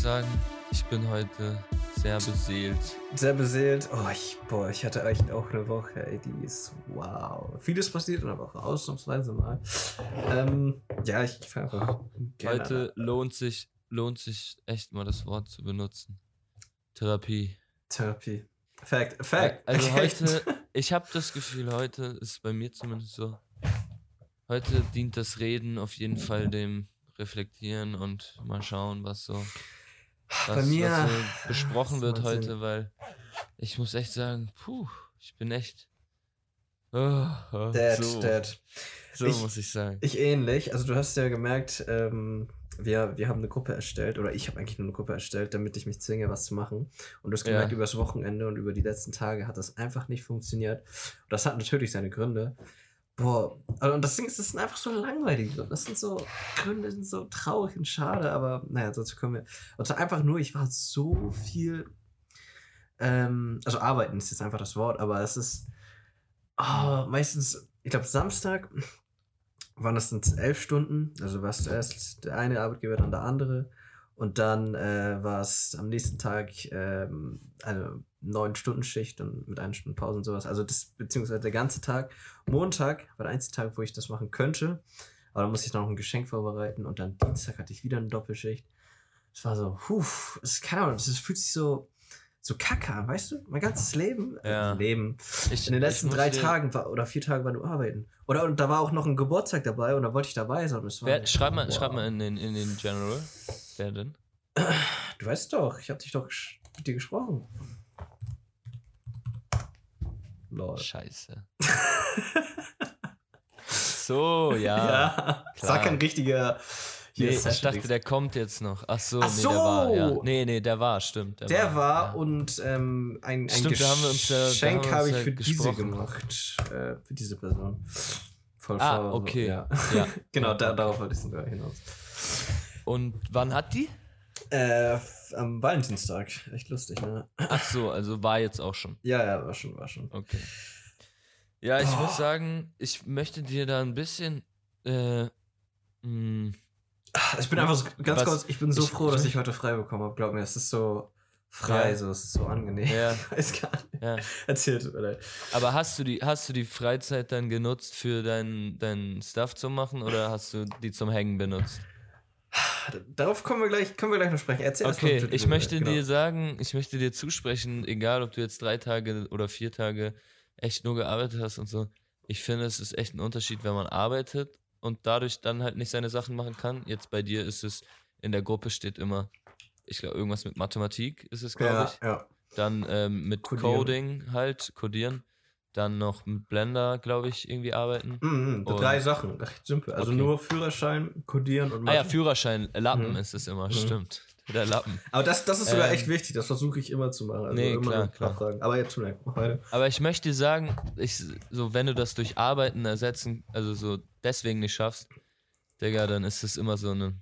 sagen, ich bin heute sehr beseelt. Sehr beseelt. Oh, ich, boah, ich hatte echt auch eine Woche, ey, die ist wow. Vieles passiert in der Woche, ausnahmsweise mal. Ähm, ja, ich fange einfach gerne Heute lohnt sich, lohnt sich echt mal das Wort zu benutzen. Therapie. Therapie. Fact, Fact. Also heute, ich habe das Gefühl, heute ist bei mir zumindest so. Heute dient das Reden auf jeden Fall dem Reflektieren und mal schauen, was so, was, Bei mir was so besprochen wird macht heute, weil ich muss echt sagen, puh, ich bin echt. Oh, oh, Dead, so, dead. so Ich- muss ich sagen. Ich ähnlich. Also du hast ja gemerkt, ähm, wir, wir haben eine Gruppe erstellt, oder ich habe eigentlich nur eine Gruppe erstellt, damit ich mich zwinge, was zu machen. Und du hast Ja. gemerkt, über das Wochenende und über die letzten Tage hat das einfach nicht funktioniert. Und das hat natürlich seine Gründe. Boah, also, und das Ding ist, das sind einfach so langweilige Gründe. Das sind so Gründe, sind so traurig und schade, aber naja, dazu kommen wir. Zwar einfach nur, ich war so viel, ähm, also arbeiten ist jetzt einfach das Wort, aber es ist oh, meistens, ich glaube, Samstag waren das dann elf Stunden. Also war es zuerst der eine Arbeitgeber, dann der andere. Und dann äh, war es am nächsten Tag ähm, eine neun Stunden Schicht und mit einer Stunde Pause und sowas. Also das, beziehungsweise der ganze Tag. Montag war der einzige Tag, wo ich das machen könnte. Aber dann musste ich noch ein Geschenk vorbereiten und dann Dienstag hatte ich wieder eine Doppelschicht. Es war so, puh, es ist keine Ahnung, es fühlt sich so, so kacke an, weißt du? Mein ganzes Leben, Ja. äh, Leben, Ich, in den letzten drei Tagen war, oder vier Tagen war nur arbeiten. Oder und da war auch noch ein Geburtstag dabei und da wollte ich dabei sein. Wer, schreib mal, wow. schreib mal in den, in den General. Wer denn? Du weißt doch, ich habe dich doch mit dir gesprochen. Lol. Scheiße. so, ja. ja, sag kein richtiger. Nee, ich dachte, der kommt jetzt noch. Ach so, Ach nee, der war, ja. Nee, nee, der war, stimmt. Der, Der war ja. und ähm, ein, ein Stimmt, Geschenk habe ich für diese gemacht. Äh, für diese Person. Voll Ah, faul, so, okay. Ja. Ja. genau, da, okay. darauf wollte ich sogar hinaus. Und wann hat die? Äh, am Valentinstag. Echt lustig, ne? Ach so, also war jetzt auch schon. Ja, ja, war schon, war schon. Okay. Ja, ich Oh. muss sagen, ich möchte dir da ein bisschen. Äh, mh, Ich bin einfach so, ganz Was- kurz, ich bin so ich- froh, dass ich heute frei bekommen habe. Glaub mir, es ist so frei, Ja. so, es ist so angenehm. ja, Ich weiß gar nicht. ja. Erzähl, tut mir leid. Aber hast du die, hast du die Freizeit dann genutzt für deinen dein Stuff zu machen oder hast du die zum Hängen benutzt? Darauf kommen wir gleich, können wir gleich noch sprechen. Erzähl Okay, ich möchte leid, dir genau. sagen, ich möchte dir zusprechen, egal ob du jetzt drei Tage oder vier Tage echt nur gearbeitet hast und so. Ich finde, es ist echt ein Unterschied, wenn man arbeitet und dadurch dann halt nicht seine Sachen machen kann. Jetzt bei dir ist es, in der Gruppe steht immer, ich glaube, irgendwas mit Mathematik ist es, glaube Ja, ich. ja. Dann ähm, mit Codieren. Coding halt, codieren. Dann noch mit Blender, glaube ich, irgendwie arbeiten. Mhm, Und- drei Sachen, recht simpel. Also Okay. nur Führerschein, Codieren und Ah ja, Mathe. Führerschein, Lappen Mhm. ist es immer, Mhm. stimmt. Der Lappen. Aber das, das ist sogar Ähm, echt wichtig, das versuche ich immer zu machen. Also nee, immer klar, klar. nachfragen. Aber jetzt weiter. Aber ich möchte dir sagen, ich, so wenn du das durch Arbeiten ersetzen, also so deswegen nicht schaffst, Digga, dann ist es immer so eine.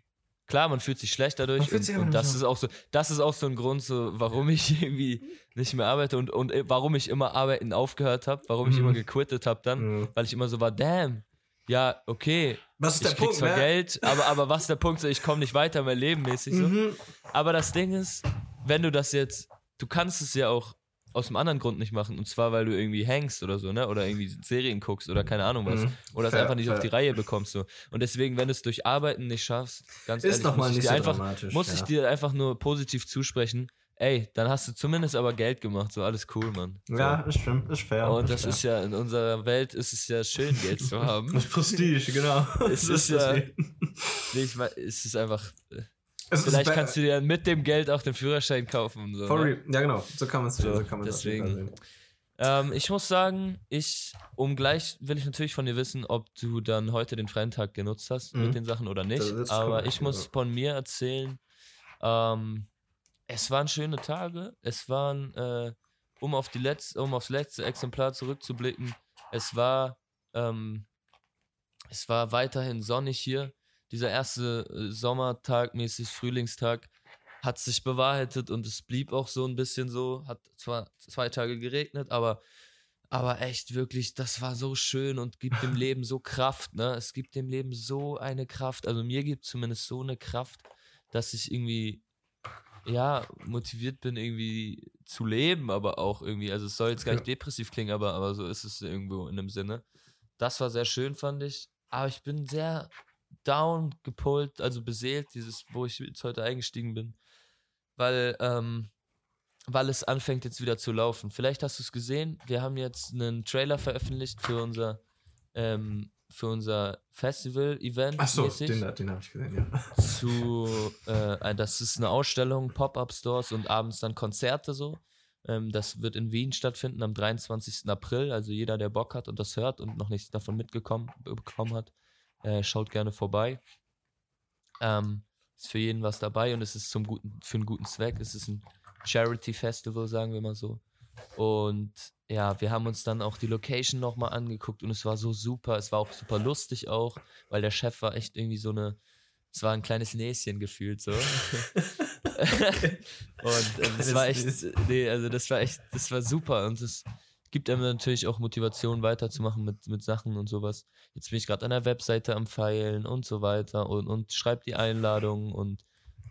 Klar, man fühlt sich schlecht dadurch und, und das ist auch so, das ist auch so ein Grund, so warum ich irgendwie nicht mehr arbeite und, und äh, warum ich immer arbeiten aufgehört habe, warum ich Mhm. immer gequittet habe dann, Mhm. weil ich immer so war, damn, ja, okay, Was ist ich der krieg Punkt, zwar ne? Geld, aber, aber was ist der Punkt, so ich komme nicht weiter mein Leben mäßig so. Mhm. Aber das Ding ist, wenn du das jetzt, du kannst es ja auch aus einem anderen Grund nicht machen. Und zwar, weil du irgendwie hängst oder so, ne? Oder irgendwie Serien guckst oder keine Ahnung was. Mhm. Oder es einfach nicht auf fair. die Reihe bekommst. So. Und deswegen, wenn du es durch Arbeiten nicht schaffst, ganz Ist ehrlich, doch mal muss ich nicht dir so einfach, dramatisch. muss ja. ich dir einfach nur positiv zusprechen. Ey, dann hast du zumindest aber Geld gemacht. So, alles cool, Mann. So. Ja, ist stimmt, ist fair. Und das fair. ist ja, in unserer Welt ist es ja schön, Geld zu haben. Das ist Prestige, genau. Es Das ist ja- deswegen. Nee, ich mein, es ist einfach. Es Vielleicht kannst du dir mit dem Geld auch den Führerschein kaufen. So, For ne? real. Ja, genau. So kann man es So, so kann deswegen. Sehen. Ähm, ich muss sagen, ich, um gleich will ich natürlich von dir wissen, ob du dann heute den freien Tag genutzt hast Mhm. mit den Sachen oder nicht. Aber ich muss von mir erzählen, ähm, es waren schöne Tage. Es waren, äh, um auf die letzte, um aufs letzte Exemplar zurückzublicken, es war, ähm, es war weiterhin sonnig hier. Dieser erste äh, Sommertag, mäßig Frühlingstag, hat sich bewahrheitet und es blieb auch so ein bisschen so. Hat zwar zwei Tage geregnet, aber, aber echt wirklich, das war so schön und gibt dem Leben so Kraft, ne? Es gibt dem Leben so eine Kraft. Also mir gibt zumindest so eine Kraft, dass ich irgendwie ja, motiviert bin, irgendwie zu leben, aber auch irgendwie, also es soll jetzt gar nicht depressiv klingen, aber, aber so ist es irgendwo in einem Sinne. Das war sehr schön, fand ich. Aber ich bin sehr down gepult, also beseelt, dieses, wo ich jetzt heute eingestiegen bin. Weil, ähm, weil es anfängt jetzt wieder zu laufen. Vielleicht hast du es gesehen, wir haben jetzt einen Trailer veröffentlicht für unser ähm, für unser Festival-Event. Ach so, den, den habe ich gesehen, ja. Zu, äh, das ist eine Ausstellung, Pop-Up-Stores und abends dann Konzerte so. Ähm, das wird in Wien stattfinden am 23. April. Also jeder, der Bock hat und das hört und noch nichts davon mitbekommen bekommen hat, äh, schaut gerne vorbei. Ähm, ist für jeden was dabei und es ist zum guten, für einen guten Zweck. Es ist ein Charity-Festival, sagen wir mal so. Und ja, wir haben uns dann auch die Location nochmal angeguckt und es war so super. Es war auch super lustig auch, weil der Chef war echt irgendwie so eine, es war ein kleines Näschen gefühlt so. und äh, das war echt, nee, also das war echt, das war super und es gibt einem natürlich auch Motivation weiterzumachen mit, mit Sachen und sowas. Jetzt bin ich gerade an der Webseite am Feilen und so weiter und, und schreibe die Einladungen und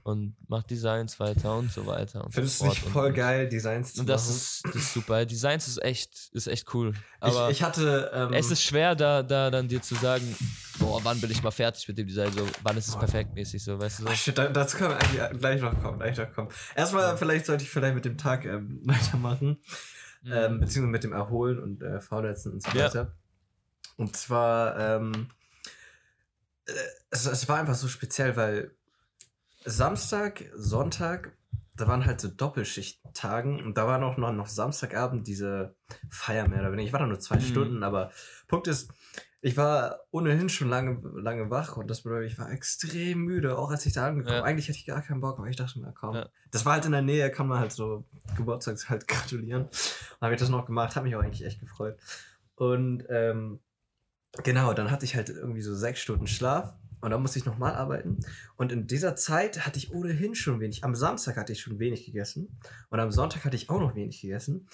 und macht Designs weiter und so weiter. Findest so du nicht voll und, geil, Designs zu und das machen? Ist, das ist super. Designs ist echt, ist echt cool. Aber ich, ich hatte. Ähm, es ist schwer, da, da dann dir zu sagen, boah, wann bin ich mal fertig mit dem Design? So, wann ist es perfekt mäßig, so, weißt du so? Shit, dazu können wir eigentlich gleich noch kommen, gleich noch kommen. Erstmal, ja. vielleicht sollte ich vielleicht mit dem Tag ähm, weitermachen. Mhm. Ähm, beziehungsweise mit dem Erholen und äh, Vorletzten und so weiter. Ja. Und zwar, ähm, äh, es, es war einfach so speziell, weil Samstag, Sonntag, da waren halt so Doppelschichttagen und da war noch, noch, noch Samstagabend diese Feier mehr oder weniger. Ich war da nur zwei mhm. Stunden, aber Punkt ist, ich war ohnehin schon lange, lange wach und das bedeutet, ich war extrem müde, auch als ich da angekommen ja. Eigentlich hatte ich gar keinen Bock, aber ich dachte mir, komm. Ja. Das war halt in der Nähe, kann man halt so Geburtstags halt gratulieren. Und habe ich das noch gemacht, habe mich auch eigentlich echt gefreut. Und ähm, genau, dann hatte ich halt irgendwie so sechs Stunden Schlaf und dann musste ich nochmal arbeiten. Und in dieser Zeit hatte ich ohnehin schon wenig. Am Samstag hatte ich schon wenig gegessen. Und am Sonntag hatte ich auch noch wenig gegessen.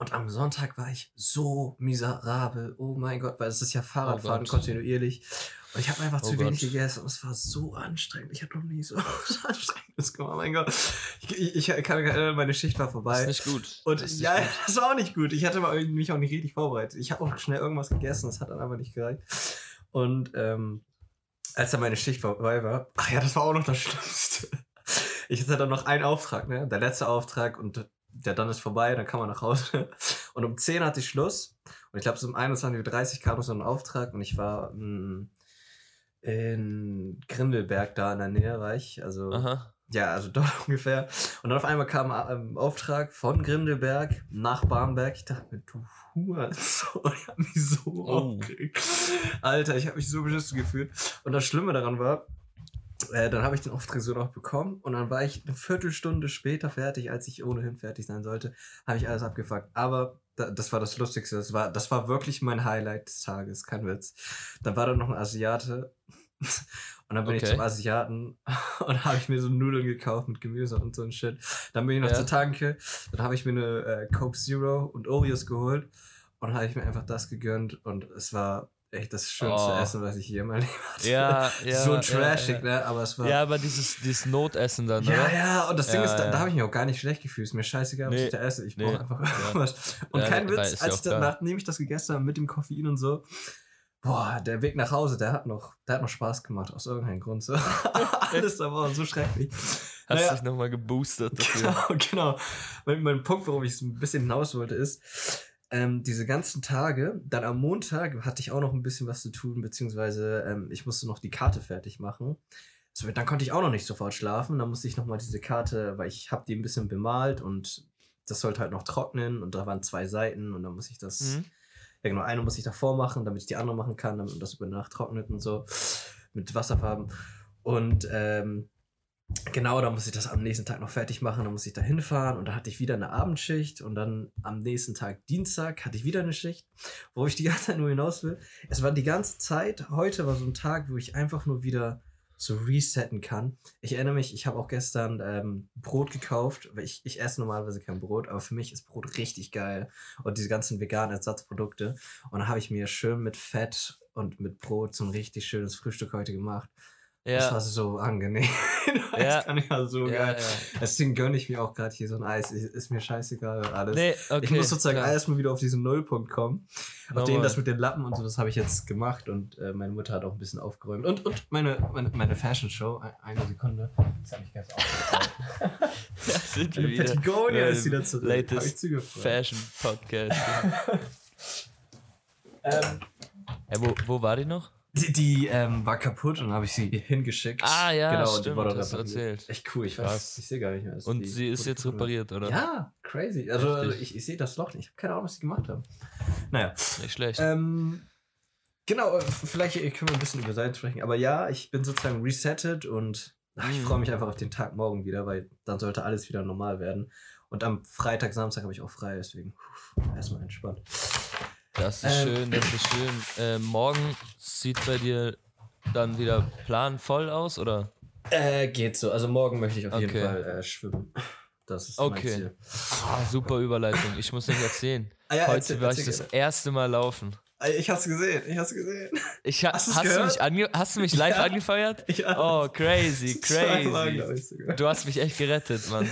Und am Sonntag war ich so miserabel. Oh mein Gott, weil es ist ja Fahrradfahren oh kontinuierlich. Und ich habe einfach oh zu Gott. wenig gegessen und es war so anstrengend. Ich habe noch nie so anstrengendes gemacht. Oh mein Gott. Ich, ich, ich, kann mich erinnern, meine Schicht war vorbei. Das ist nicht gut. Und das ja, gut. das war auch nicht gut. Ich hatte mich auch nicht richtig vorbereitet. Ich habe auch schnell irgendwas gegessen, das hat dann aber nicht gereicht. Und ähm, als dann meine Schicht vorbei war, ach ja, das war auch noch das Schlimmste. Ich hatte dann noch einen Auftrag, ne? Der letzte Auftrag und der dann ist vorbei, dann kann man nach Hause. Und um 10 hatte ich Schluss. Und ich glaube, so um 21.30 Uhr kam noch so ein Auftrag und ich war mh, hm, in Grindelberg da in der Nähe, war ich. Also Aha. Ja, also dort ungefähr. Und dann auf einmal kam ein ähm, Auftrag von Grindelberg nach Barmbek. Ich dachte mir, du Hurensohn, ich hab mich so oh. aufgeregt. Alter, ich habe mich so beschissen gefühlt. Und das Schlimme daran war, äh, dann habe ich den Auftrag so noch bekommen und dann war ich eine Viertelstunde später fertig, als ich ohnehin fertig sein sollte, habe ich alles abgefuckt. Aber da, das war das Lustigste. Das war, das war wirklich mein Highlight des Tages, kein Witz. Dann war da noch ein Asiate und dann bin okay. ich zum Asiaten und habe ich mir so Nudeln gekauft mit Gemüse und so ein Shit. Dann bin ich noch ja. zur Tanke, dann habe ich mir eine äh, Coke Zero und Oreos geholt und habe ich mir einfach das gegönnt und es war echt das schönste oh. Essen, was ich je mal hatte. Ja, ja. So trashig, ja, ja. ne? Aber es war. Ja, aber dieses, dieses Notessen dann, ja, oder? Ja, und das Ding ist, da, da habe ich mich auch gar nicht schlecht gefühlt. Ist mir scheißegal, was nee, ich da esse. Ich brauche einfach irgendwas. Und kein Witz, als ich dann, nachdem ich das gegessen habe mit dem Koffein und so, boah, der Weg nach Hause, der hat noch, der hat noch Spaß gemacht, aus irgendeinem Grund. So. Alles da war so schrecklich. Hast naja, dich nochmal geboostet dafür. Genau, genau. Mein, mein Punkt, warum ich es ein bisschen hinaus wollte, ist, ähm, diese ganzen Tage, dann am Montag hatte ich auch noch ein bisschen was zu tun, beziehungsweise ähm, ich musste noch die Karte fertig machen. So, dann konnte ich auch noch nicht sofort schlafen. Dann musste ich nochmal diese Karte, weil ich habe die ein bisschen bemalt und das sollte halt noch trocknen und da waren zwei Seiten und dann muss ich das mhm ja genau, eine muss ich davor machen, damit ich die andere machen kann, damit das über Nacht trocknet und so. Mit Wasserfarben. Und ähm, genau, da muss ich das am nächsten Tag noch fertig machen, dann muss ich da hinfahren und da hatte ich wieder eine Abendschicht und dann am nächsten Tag Dienstag hatte ich wieder eine Schicht, wo ich die ganze Zeit nur hinaus will. Es war die ganze Zeit, heute war so ein Tag, wo ich einfach nur wieder so resetten kann. Ich erinnere mich, ich habe auch gestern ähm, Brot gekauft. Ich, ich esse normalerweise kein Brot, aber für mich ist Brot richtig geil. Und diese ganzen veganen Ersatzprodukte. Und dann habe ich mir schön mit Fett und mit Brot so ein richtig schönes Frühstück heute gemacht. Das war Ja, so angenehm. das Ja. kann ich ja so ja, geil. ja. Deswegen gönne ich mir auch gerade hier so ein Eis. Ist mir scheißegal alles. Nee, okay. ich muss sozusagen klar. erstmal wieder auf diesen Nullpunkt kommen. Auf den Normal. das mit den Lappen und so, das habe ich jetzt gemacht und äh, meine Mutter hat auch ein bisschen aufgeräumt. Und, und meine, meine, meine Fashion Show, ein- eine Sekunde, das habe ich ganz aufgeräumt. Patagonia ist wieder zurück. Latest. Fashion Podcast. Ähm, ja, wo, wo war die noch? Die die ähm, war kaputt und dann habe ich sie hingeschickt. Ah, ja, genau, und die stimmt, wurde repariert. erzählt. Echt cool, ich Krass. weiß, ich sehe gar nicht mehr. Und sie ist jetzt repariert, oder? Ja, crazy. Also, also ich, ich sehe das Loch nicht. Ich habe keine Ahnung, was sie gemacht haben. Naja. Nicht schlecht. Ähm, genau, äh, vielleicht können wir ein bisschen über Seiten sprechen. Aber ja, ich bin sozusagen resettet und ach, ich freue mich einfach auf den Tag morgen wieder, weil dann sollte alles wieder normal werden. Und am Freitag, Samstag habe ich auch frei, deswegen erstmal entspannt. Das ist ähm, schön, das ist schön. Ähm, morgen sieht bei dir dann wieder planvoll aus, oder? Äh, geht so. Also morgen möchte ich auf jeden Okay. Fall äh, schwimmen. Das ist Okay. mein Ziel. Ah, super Überleitung. Ich muss nicht erzählen. Ah, ja, Heute erzähl- war ich erzähl das erste Mal laufen. Ich hab's gesehen, ich hab's gesehen. Ich, ha Hast hast, du mich ange hast du mich live Ja. angefeuert? Ja. Oh, crazy, crazy. glaub ich. Du hast mich echt gerettet, Mann.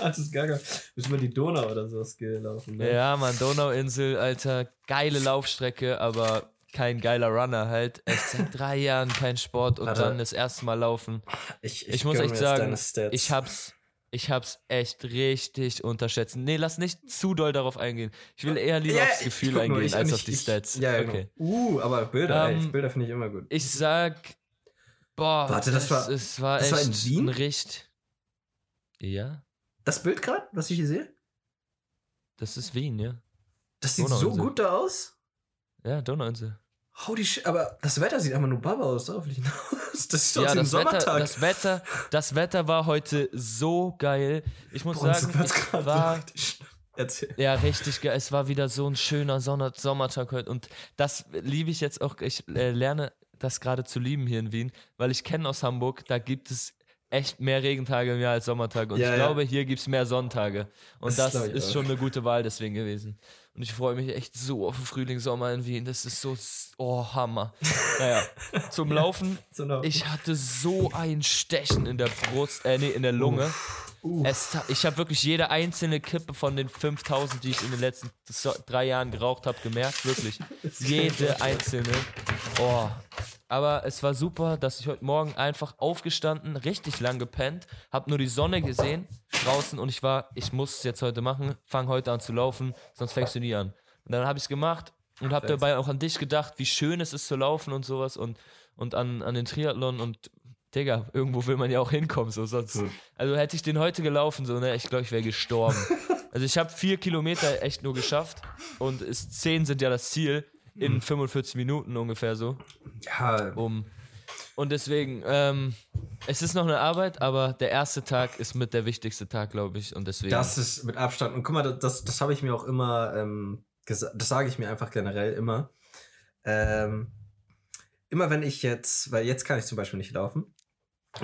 das ist gar kein. Müssen wir die Donau oder sowas gelaufen. Ne? Ja, Mann, Donauinsel, Alter, geile Laufstrecke, aber kein geiler Runner halt. Echt seit drei Jahren kein Sport und Alter. dann das erste Mal laufen. Ich, Ich muss gönn echt sagen. Ich hab's, ich hab's echt richtig unterschätzt. Nee, lass nicht zu doll darauf eingehen. Ich will eher lieber Ja, aufs Gefühl nur, eingehen ich- als ich- auf die ich- Stats. Ja, ja, okay. genau. Uh, aber Bilder, Ähm, ey, Bilder finde ich immer gut. Ich sag, boah, Warte, das war- es war das echt war in Wien? ein Richt. Ja, Das Bild gerade, was ich hier sehe, das ist Wien, ja. das sieht so gut da aus. Ja, Donauinsel. Holy shit, aber das Wetter sieht einfach nur Baba aus, darauf hinaus. Das aus Ja, ein Wetter, Sommertag. das Wetter, das Wetter war heute so geil. Ich muss Boah, sagen, so war richtig- Erzähl. Ja, richtig geil. Es war wieder so ein schöner Sonner Sommertag heute. Und das liebe ich jetzt auch. Ich äh, lerne das gerade zu lieben hier in Wien, weil ich kenne aus Hamburg, da gibt es echt mehr Regentage im Jahr als Sommertage. Und Ja, ich ja. glaube, hier gibt es mehr Sonntage. Und Das das, ist schon eine gute Wahl deswegen gewesen. Und ich freue mich echt so auf den Frühling, Sommer in Wien. Das ist so, oh, Hammer. Naja, zum Laufen. Ich hatte so ein Stechen in der Brust, äh, nee, in der Lunge. Uh, Es, ich habe wirklich jede einzelne Kippe von den 5000, die ich in den letzten drei Jahren geraucht habe, gemerkt. Wirklich. Jede einzelne. Oh. Aber es war super, dass ich heute Morgen einfach aufgestanden, richtig lang gepennt, habe nur die Sonne gesehen draußen und ich war, ich muss es jetzt heute machen, fang heute an zu laufen, sonst fängst du nie an. Und dann habe ich es gemacht und habe dabei auch an dich gedacht, wie schön es ist zu laufen und sowas und, und an, an den Triathlon und Digga, irgendwo will man ja auch hinkommen, so sonst. Also hätte ich den heute gelaufen, so, ne, ich glaube, ich wäre gestorben. also ich habe vier Kilometer echt nur geschafft und es, zehn sind ja das Ziel in 45 Minuten ungefähr so. ja, Um, und deswegen, ähm, es ist noch eine Arbeit, aber der erste Tag ist mit der wichtigste Tag, glaube ich. Und deswegen. Das ist mit Abstand. Und guck mal, das, das habe ich mir auch immer, ähm, gesa- das sage ich mir einfach generell immer. Ähm, immer wenn ich jetzt, weil jetzt kann ich zum Beispiel nicht laufen,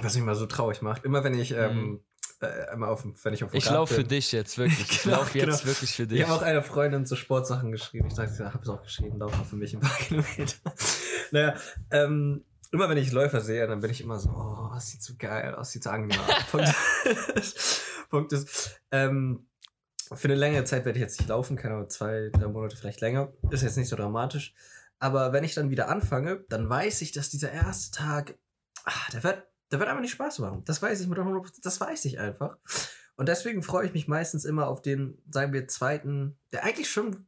was mich mal so traurig macht, immer wenn ich, ähm, äh, immer auf, wenn ich auf dem ich laufe für dich jetzt, wirklich. Ich Genau, laufe jetzt genau. wirklich für dich. Ich habe auch eine Freundin so Sportsachen geschrieben. Ich sagte, habe es auch geschrieben, lauf mal für mich ein paar Kilometer. naja, ähm, immer wenn ich Läufer sehe, dann bin ich immer so, oh, das sieht so geil aus, sieht so angenehm aus. Punkt, Punkt ist, ähm, für eine längere Zeit werde ich jetzt nicht laufen, keine Ahnung, zwei, drei Monate vielleicht länger. Ist jetzt nicht so dramatisch. Aber wenn ich dann wieder anfange, dann weiß ich, dass dieser erste Tag, ah, der wird, der wird einfach nicht Spaß machen. Das weiß ich mit 100%, das weiß ich einfach. Und deswegen freue ich mich meistens immer auf den, sagen wir, zweiten, der eigentlich schon,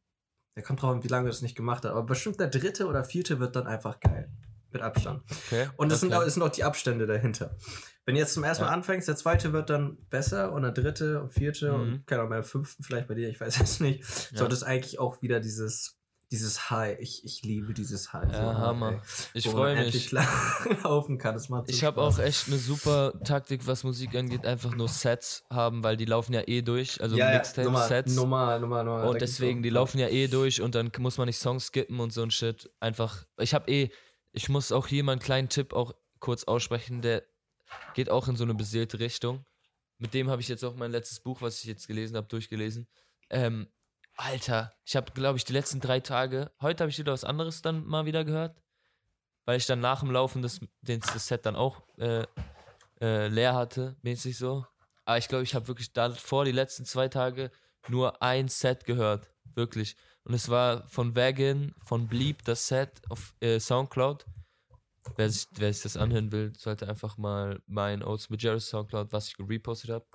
der kommt drauf an, wie lange das nicht gemacht hat, aber bestimmt der dritte oder vierte wird dann einfach geil. Mit Abstand. okay. Und das, sind, auch, das sind auch die Abstände dahinter. Wenn du jetzt zum ersten Mal Ja. anfängst, der zweite wird dann besser und der dritte und vierte Mhm. und keine Ahnung, beim fünften vielleicht bei dir, ich weiß es nicht, Ja. sollte es eigentlich auch wieder dieses, dieses High. Ich, ich liebe dieses High. Ja, hart, Hammer. ey. Ich freue mich. laufen kann. Das macht so Ich habe auch echt eine super Taktik, was Musik angeht, einfach nur Sets haben, weil die laufen ja eh durch, also ja, ja, Mixtape-Sets. Normal, normal, normal. Und deswegen, die laufen ja eh durch und dann muss man nicht Songs skippen und so ein Shit. Einfach, ich habe eh, ich muss auch hier mal einen kleinen Tipp auch kurz aussprechen, der geht auch in so eine beseelte Richtung. Mit dem habe ich jetzt auch mein letztes Buch, was ich jetzt gelesen habe, durchgelesen. Ähm, Alter, ich habe, glaube ich, die letzten drei Tage, heute habe ich wieder was anderes dann mal wieder gehört. weil ich dann nach dem Laufen das, das Set dann auch äh, äh, leer hatte, mäßig so. Aber ich glaube, ich habe wirklich davor die letzten zwei Tage nur ein Set gehört. Wirklich. Und es war von Wagon, von Bleep, das Set auf äh, Soundcloud. Wer sich, wer sich das anhören will, sollte einfach mal mein Oats mit Jerry Soundcloud, was ich repostet habe.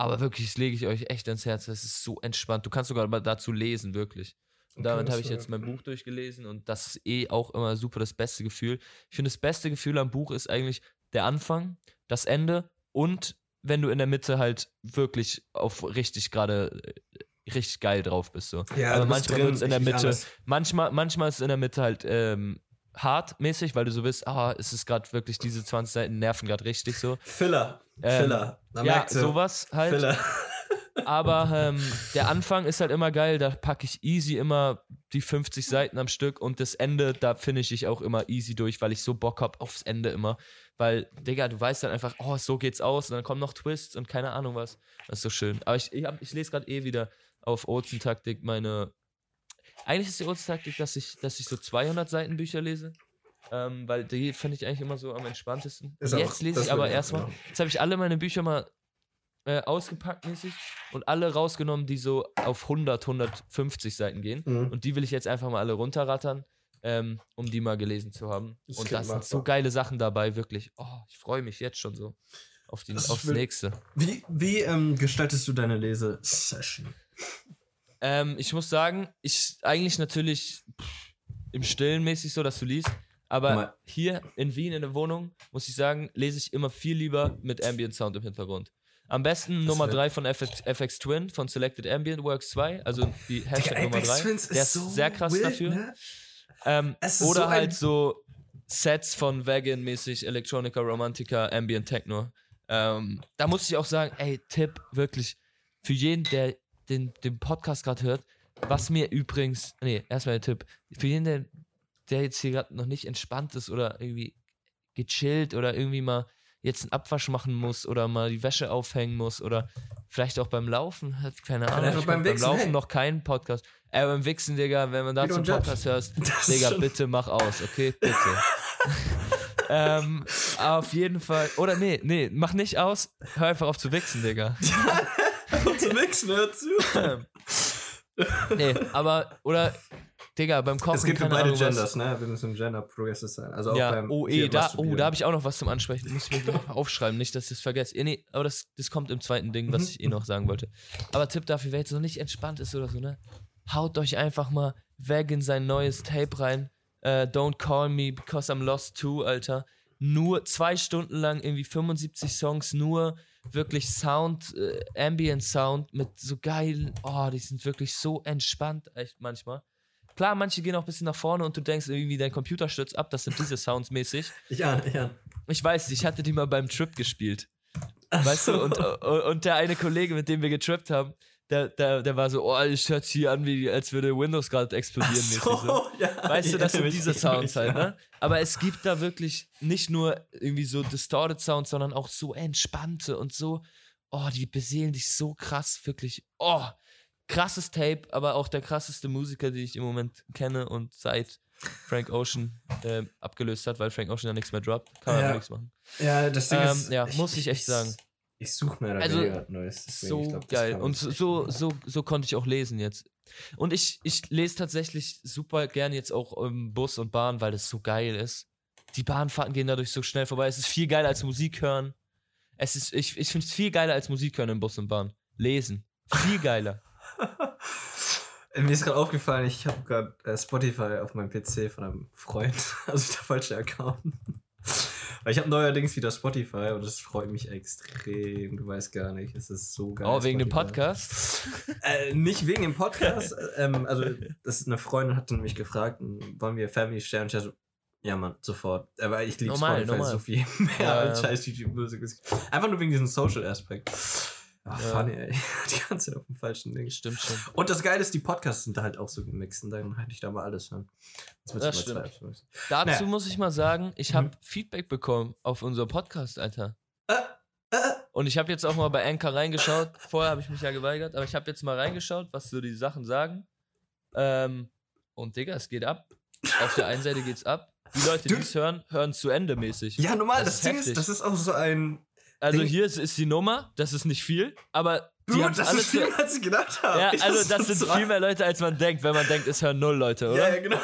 Aber wirklich, das lege ich euch echt ans Herz. Das ist so entspannt. Du kannst sogar mal dazu lesen, wirklich. Und Okay, damit habe ich jetzt mein Buch durchgelesen und das ist eh auch immer super das beste Gefühl. Ich finde, das beste Gefühl am Buch ist eigentlich der Anfang, das Ende und wenn du in der Mitte halt wirklich auf richtig gerade äh, richtig geil drauf bist. So. Ja, Aber manchmal wird es in der Mitte, manchmal, manchmal ist es in der Mitte halt ähm, hartmäßig, weil du so bist, ah, es ist gerade wirklich, diese 20 Seiten nerven gerade richtig so. Filler. Ähm, Filler. Man ja, sowas halt. Filler. Aber ähm, der Anfang ist halt immer geil, da packe ich easy immer die 50 Seiten am Stück und das Ende, da finish ich auch immer easy durch, weil ich so Bock hab aufs Ende immer. Weil, Digga, du weißt dann einfach, oh, so geht's aus und dann kommen noch Twists und keine Ahnung was. Das ist so schön. Aber ich, ich, hab, ich lese gerade eh wieder auf Ozen-Taktik meine. Eigentlich ist die Ozen-Taktik, dass ich, dass ich so 200 Seiten Bücher lese. Ähm, weil die finde ich eigentlich immer so am entspanntesten. Ist auch- Jetzt lese das ich aber auch erstmal. machen. Jetzt habe ich alle meine Bücher mal äh, ausgepackt mäßig und alle rausgenommen, die so auf 100, 150 Seiten gehen. Mhm. Und die will ich jetzt einfach mal alle runterrattern, ähm, um die mal gelesen zu haben. Das und da sind so geile Sachen dabei, wirklich. Oh, ich freue mich jetzt schon so auf die, Das aufs nächste. Wie, wie ähm, gestaltest du deine Lesesession? Ähm, ich muss sagen, ich eigentlich natürlich pff, im Stillen mäßig so, dass du liest. Aber Mal- hier in Wien in der Wohnung, muss ich sagen, lese ich immer viel lieber mit Ambient Sound im Hintergrund. Am besten Nummer wär- 3 von FX, FX Twin, von Selected Ambient Works 2, also die Hashtag Digga, Nummer Apex 3. Twins Der ist so sehr krass wild, dafür. Ne? Ähm, oder so halt so Sets von Wagon-mäßig, Electronica, Romantica, Ambient Techno. Ähm, da muss ich auch sagen, ey, Tipp, wirklich, für jeden, der den, den Podcast gerade hört, was mir übrigens, nee, erstmal der Tipp, für jeden, der, der jetzt hier gerade noch nicht entspannt ist oder irgendwie gechillt oder irgendwie mal jetzt einen Abwasch machen muss oder mal die Wäsche aufhängen muss oder vielleicht auch beim Laufen, hat keine Ahnung, ich beim hab beim Wichsen, Laufen hey. noch keinen Podcast. Äh, beim Wichsen, Digga, wenn man dazu einen. Podcast hörst, Digga, bitte mach aus, okay? Bitte. ähm, auf jeden Fall. Oder nee, nee, mach nicht aus. Hör einfach auf zu wichsen, Digga. zu mixen, hör zu. nee, aber, oder, Digga, beim Kochen. Es gibt für beide Ahnung, Genders, ne? Wir müssen Gender Progressive sein. Also auch Ja, beim oh, eh, da, oh, da habe ich auch noch was zum Ansprechen. Muss ich mir aufschreiben, nicht, dass ich es vergesse. Eh, nee, aber das, das kommt im zweiten Ding, was Mhm. ich eh noch sagen wollte. Aber Tipp dafür, wer jetzt noch nicht entspannt ist oder so, ne? Haut euch einfach mal weg in sein neues Tape rein. Äh, Don't Call Me Because I'm Lost Too, Alter. Nur zwei Stunden lang irgendwie 75 Songs, nur wirklich Sound, äh, Ambient Sound mit so geilen, oh, die sind wirklich so entspannt, echt manchmal. Klar, manche gehen auch ein bisschen nach vorne und du denkst irgendwie, dein Computer stürzt ab, das sind diese Sounds mäßig. Ich ahne, ich weiß, ich hatte die mal beim Trip gespielt. Weißt du, und, und der eine Kollege, mit dem wir getrippt haben, der, der, der war so, oh, es hört sich hier an, wie als würde Windows gerade explodieren. so. so, ja. Weißt ich du, das sind diese Sounds halt, ne? Aber es gibt da wirklich nicht nur irgendwie so distorted Sounds, sondern auch so entspannte und so, oh, die beseelen dich so krass, wirklich, oh, krasses Tape, aber auch der krasseste Musiker, den ich im Moment kenne und seit Frank Ocean äh, abgelöst hat, weil Frank Ocean ja nichts mehr droppt, kann man Ja. nichts machen. Ja, das Ding Ähm, ist. ja, muss ich echt sagen. Ich suche mir da Also, Neues. deswegen, So glaub, geil. Und so, machen. so, so konnte ich auch lesen jetzt. Und ich, ich lese tatsächlich super gern jetzt auch im Bus und Bahn, weil das so geil ist. Die Bahnfahrten gehen dadurch so schnell vorbei. Es ist viel geiler als Musik hören. Es ist, ich ich finde es viel geiler als Musik hören im Bus und Bahn. Lesen. Viel geiler. Mir ist gerade aufgefallen, ich habe gerade äh, Spotify auf meinem PC von einem Freund. Also der falsche Account. Weil ich habe neuerdings wieder Spotify und das freut mich extrem. Du weißt gar nicht, es ist so geil. oh, wegen dem Spotify. Podcast. Äh, nicht wegen dem Podcast. äh, ähm, also, das ist eine Freundin hatte mich gefragt, wollen wir Family? Und ich dachte, ja, Mann, sofort. Aber ich liebe Normal, Spotify normal. so viel mehr Ja, als ja. scheiß YouTube-Musik. Einfach nur wegen diesem Social-Aspekt. Ach, Ja. funny, ey. Die ganze Zeit auf dem falschen Ding. Stimmt schon. Und das Geile ist, die Podcasts sind da halt auch so gemixt. Und dann hätte ich da mal alles hören. Das stimmt. Dazu Naja. muss ich mal sagen, ich Mhm. habe Feedback bekommen auf unser Podcast, Alter. Äh, äh. Und ich habe jetzt auch mal bei Anchor reingeschaut. Vorher habe ich mich ja geweigert, aber ich habe jetzt mal reingeschaut, was so die Sachen sagen. Ähm, und Digga, es geht ab. auf der einen Seite geht's ab. Die Leute, die es hören, hören zu Ende mäßig. Ja, normal, Das das, Ding ist, das ist auch so ein. Also hier ist, ist die Nummer, das ist nicht viel, aber die haben das ist viel, mehr, als ich gedacht habe. Ja, Ich- also das sind so- viel mehr Leute, als man denkt, wenn man denkt, es hören null Leute, Ja, oder? ja, genau.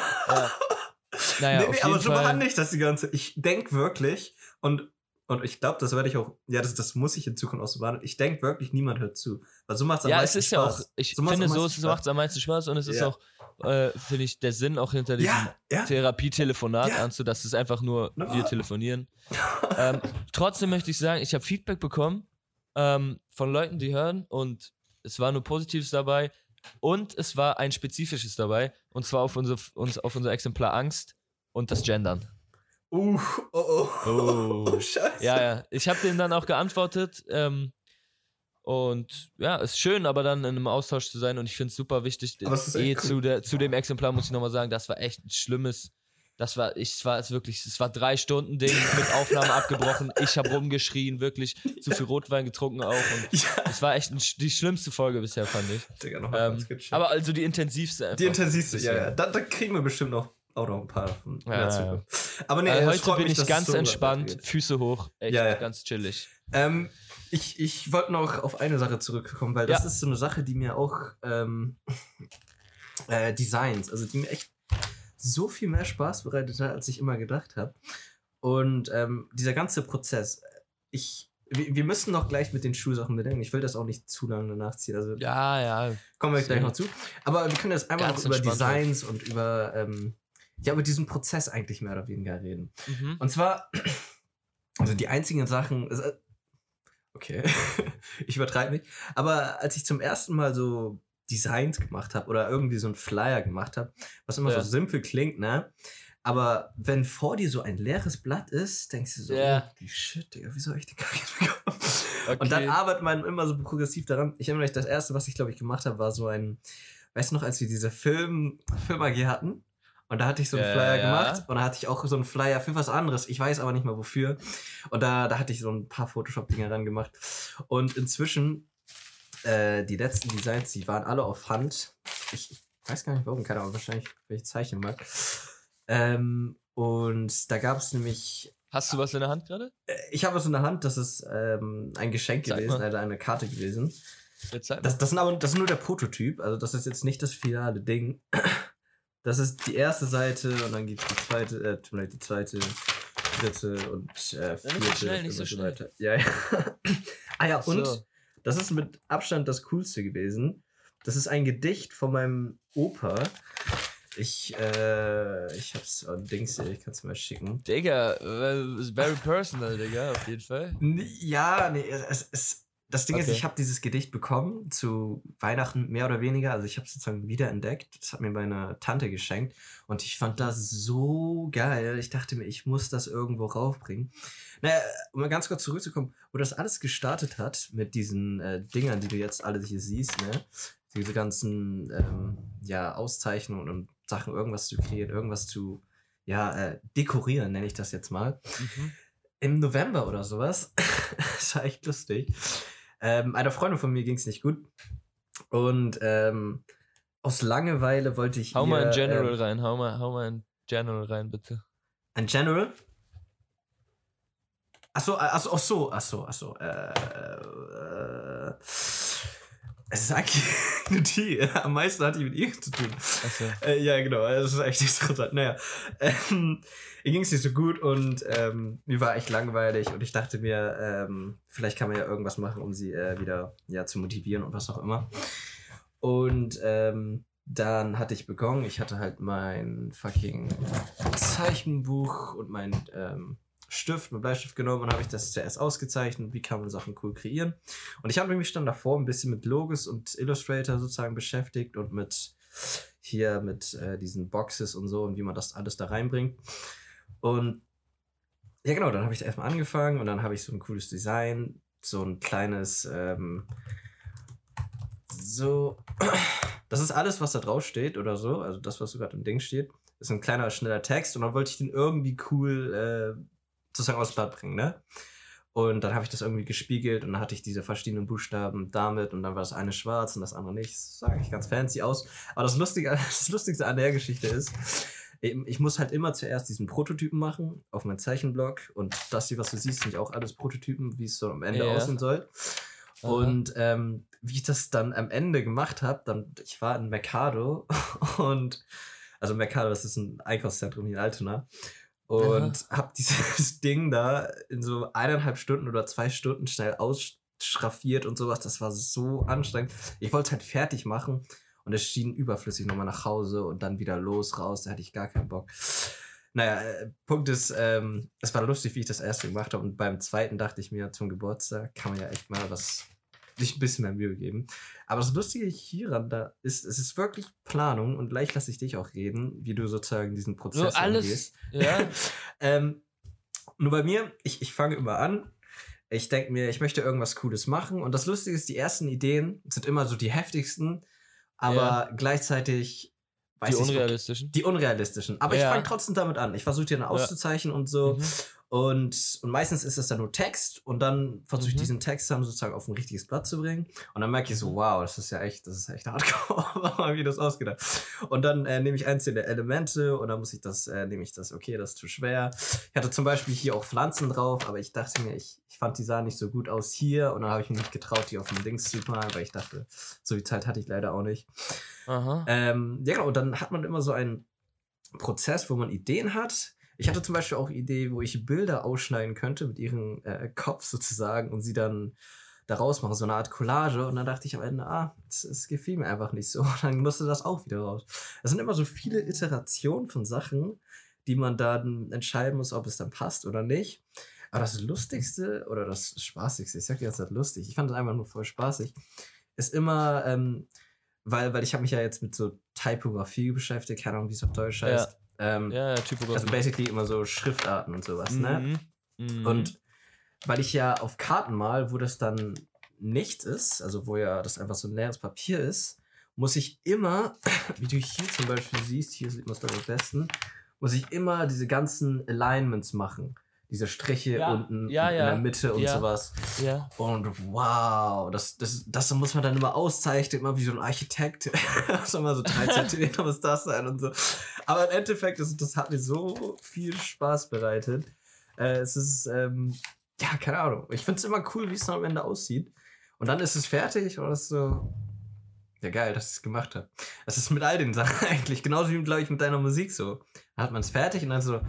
Naja, nee, nee, aber so behandle ich das die ganze. Ich denke wirklich und. Und ich glaube, das werde ich auch, ja, das, das muss ich in Zukunft auch so behandeln. Ich denke wirklich, niemand hört zu. Weil so macht es am ja, es meisten ist ja auch, Spaß. ich So finde, so macht es am meisten Spaß und es ist Ja. auch, äh, finde ich, der Sinn auch hinter diesem Ja, ja. Therapietelefonat Ja. anzu, dass es einfach nur Normal. wir telefonieren. ähm, trotzdem möchte ich sagen, ich habe Feedback bekommen ähm, von Leuten, die hören und es war nur Positives dabei und es war ein spezifisches dabei und zwar auf unser, uns, auf unser Exemplar Angst und das Gendern. Uh, oh, oh. Oh. Scheiße. Ja, ja. Ich habe denen dann auch geantwortet. Ähm, und ja, ist schön, aber dann in einem Austausch zu sein. Und ich finde es super wichtig. Eh cool. zu, der, zu dem Exemplar muss ich nochmal sagen, das war echt ein schlimmes. Das war, ich, es war es wirklich, es war drei Stunden Ding mit Aufnahme abgebrochen. Ich habe rumgeschrien, wirklich zu viel Rotwein getrunken auch. Und Ja, es war echt ein, die schlimmste Folge bisher, fand ich. Digga, noch Ähm, aber also die intensivste einfach. Die intensivste, ja, ja. Da, da kriegen wir bestimmt noch, auch noch ein paar von Ja, ja. Aber nee, es heute bin mich, ich ganz so entspannt. Füße hoch, echt Ja, ganz chillig. Ähm, ich ich wollte noch auf eine Sache zurückkommen, weil das ist so eine Sache, die mir auch ähm, äh, Designs, also die mir echt so viel mehr Spaß bereitet hat, als ich immer gedacht habe. Und ähm, dieser ganze Prozess, ich, wir, wir müssen noch gleich mit den Schuhsachen bedenken. Ich will das auch nicht zu lange nachziehen. Also Ja, ja. kommen wir gleich noch zu. Aber wir können jetzt einmal noch über Designs und über, ähm, ja, über diesen Prozess eigentlich mehr oder weniger reden. Mhm. Und zwar, also die einzigen Sachen, also, okay, ich übertreibe nicht, aber als ich zum ersten Mal so Designs gemacht habe oder irgendwie so einen Flyer gemacht habe, was immer Ja. so simpel klingt, ne? Aber wenn vor dir so ein leeres Blatt ist, denkst du so, Ja. oh, die Shit, Digga, wie soll ich den Kack jetzt bekommen? Okay. Und dann arbeitet man immer so progressiv daran. Ich erinnere mich, das erste, was ich glaube ich gemacht habe, war so ein, weißt du noch, als wir diese Film, Film AG hatten? Und da hatte ich so einen Flyer ja. gemacht und da hatte ich auch so einen Flyer für was anderes. Ich weiß aber nicht mal wofür. Und da, da hatte ich so ein paar Photoshop-Dinger ran gemacht. Und inzwischen, äh, die letzten Designs, die waren alle auf Hand. Ich, ich weiß gar nicht warum, keine Ahnung, wahrscheinlich, weil ich zeichnen mag. Ähm, und da gab es nämlich Hast du was in der Hand gerade? äh, ich habe es in der Hand, das ist ähm, ein Geschenk Zeig gewesen, also eine Karte gewesen. Das, das, sind aber, das ist nur der Prototyp, also das ist jetzt nicht das finale Ding. Das ist die erste Seite und dann gibt es die zweite, äh, tut mir leid, die zweite, dritte und äh, nicht so vierte schnell, nicht so und so schnell. weiter. Ja, ja. ah ja, und So. das ist mit Abstand das Coolste gewesen. Das ist ein Gedicht von meinem Opa. Ich, äh, ich hab's, oh, Dings, hier, ich kann's mal schicken. Digga, äh, ist very personal, Digga, auf jeden Fall. Ja, nee, es, es, das Ding ist, Okay. ich habe dieses Gedicht bekommen zu Weihnachten mehr oder weniger. Also ich habe es sozusagen wiederentdeckt. Das hat mir meine Tante geschenkt und ich fand das so geil. Ich dachte mir, ich muss das irgendwo raufbringen. Naja, um mal ganz kurz zurückzukommen, wo das alles gestartet hat mit diesen äh, Dingern, die du jetzt alle hier siehst, ne? Diese ganzen ähm, ja, Auszeichnungen und Sachen, irgendwas zu kreieren, irgendwas zu ja, äh, dekorieren, nenne ich das jetzt mal Mhm. im November oder sowas. das war echt lustig. Ähm, einer Freundin von mir ging es nicht gut. Und ähm, aus Langeweile wollte ich Hau ihr, mal in General ähm, rein, hau mal, hau mal in General rein, bitte. ein General? Achso, achso, achso, achso, achso. Äh, äh, es ist eigentlich nur die. Am meisten hat die mit ihr zu tun. Achso. Äh, ja, genau, das ist echt interessant. Naja, ähm, ihr ging es nicht so gut und ähm, mir war echt langweilig und ich dachte mir, ähm, vielleicht kann man ja irgendwas machen, um sie äh, wieder ja, zu motivieren und was auch immer. Und ähm, dann hatte ich begonnen, ich hatte halt mein fucking Zeichenbuch und mein ähm, Stift, mein Bleistift genommen und habe ich das zuerst ausgezeichnet, wie kann man Sachen cool kreieren. Und ich habe mich dann davor ein bisschen mit Logos und Illustrator sozusagen beschäftigt und mit hier mit äh, diesen Boxes und so und wie man das alles da reinbringt. Und ja, genau, dann habe ich erstmal angefangen und dann habe ich so ein cooles Design, so ein kleines, ähm, so, das ist alles, was da drauf steht oder so, also das, was so gerade im Ding steht, ist ein kleiner, schneller Text und dann wollte ich den irgendwie cool äh, sozusagen aufs Blatt bringen, ne? Und dann habe ich das irgendwie gespiegelt und dann hatte ich diese verschiedenen Buchstaben damit und dann war das eine schwarz und das andere nicht. Das sah eigentlich ganz fancy aus. Aber das Lustige, das Lustigste an der Geschichte ist, ich, muss halt immer zuerst diesen Prototypen machen auf meinem Zeichenblock. Und das hier, was du siehst, sind ja auch alles Prototypen, wie es so am Ende Ja. aussehen soll. Aha. Und ähm, wie ich das dann am Ende gemacht habe, dann, ich war in Mercado und, also Mercado, das ist ein Einkaufszentrum hier in Altona. Und habe dieses Ding da in so eineinhalb Stunden oder zwei Stunden schnell ausschraffiert und sowas. Das war so anstrengend. Ich wollte es halt fertig machen und es schien überflüssig nochmal nach Hause und dann wieder los, raus. Da hatte ich gar keinen Bock. Naja, äh, Punkt ist, ähm, es war lustig, wie ich das erste gemacht habe. Und beim zweiten dachte ich mir, zum Geburtstag kann man ja echt mal was, sich ein bisschen mehr Mühe geben. Aber das Lustige hieran da ist, es ist wirklich Planung und gleich lasse ich dich auch reden, wie du sozusagen diesen Prozess So alles. angehst. Ja. ähm, nur bei mir, ich, ich fange immer an. Ich denke mir, ich möchte irgendwas Cooles machen. Und das Lustige ist, die ersten Ideen sind immer so die heftigsten, aber Ja. gleichzeitig Die ich, unrealistischen. die unrealistischen. Aber ich Ja. fange trotzdem damit an. Ich versuche die dann auszuzeichnen und so. Mhm. Und, und meistens ist es dann nur Text und dann versuche ich Mhm. diesen Text dann sozusagen auf ein richtiges Blatt zu bringen. Und dann merke ich so, wow, das ist ja echt, das ist echt hardcore, wie das ausgedacht. Und dann äh, nehme ich einzelne Elemente und dann muss ich das, äh, nehme ich das, okay, das ist zu schwer. Ich hatte zum Beispiel hier auch Pflanzen drauf, aber ich dachte mir, ich, ich fand die sahen nicht so gut aus hier und dann habe ich mich nicht getraut, die auf dem Dings zu malen, weil ich dachte, so viel Zeit hatte ich leider auch nicht. Ähm, ja, genau, und dann hat man immer so einen Prozess, wo man Ideen hat. Ich hatte zum Beispiel auch Idee, wo ich Bilder ausschneiden könnte mit ihrem äh, Kopf sozusagen und sie dann daraus machen, so eine Art Collage. Und dann dachte ich am Ende, ah, es, es gefiel mir einfach nicht so. Und dann musste das auch wieder raus. Es sind immer so viele Iterationen von Sachen, die man dann entscheiden muss, ob es dann passt oder nicht. Aber das Lustigste oder das Spaßigste, ich sag die ganze Zeit lustig, ich fand das einfach nur voll spaßig, ist immer, ähm, weil, weil ich habe mich ja jetzt mit so Typografie beschäftigt, keine Ahnung, wie es auf Deutsch Ja. Ähm, Ja, Typografie. also basically immer so Schriftarten und sowas, ne? Mhm. Mhm. Und weil ich ja auf Karten mal, wo das dann nichts ist, also wo ja das einfach so ein leeres Papier ist, muss ich immer, wie du hier zum Beispiel siehst, hier sieht man es am besten, muss ich immer diese ganzen Alignments machen. Diese Striche Ja, unten ja, in ja, der Mitte und sowas. Und wow, das, das, das muss man dann immer auszeichnen, immer wie so ein Architekt. das soll mal so drei Zentimeter muss das sein und so. Aber im Endeffekt, das, das hat mir so viel Spaß bereitet. Äh, es ist, ähm, ja, keine Ahnung. Ich finde es immer cool, wie es am Ende aussieht. Und dann ist es fertig und das ist so, ja geil, dass ich es gemacht habe. Das ist mit all den Sachen eigentlich, genauso wie, glaube ich, mit deiner Musik so. Da hat man es fertig und dann so,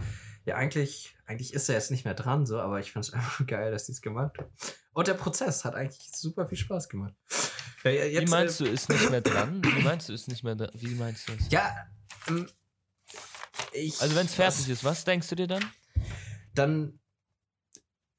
ja, eigentlich, eigentlich ist er jetzt nicht mehr dran, so, aber ich fand es einfach geil, dass die es gemacht haben. Und der Prozess hat eigentlich super viel Spaß gemacht. Ja, jetzt, Wie meinst äh, du, ist nicht mehr dran? Wie meinst du, ist nicht mehr dran? Wie meinst du das? Ja, ähm, ich. Also wenn es fertig ist, was denkst du dir dann? Dann,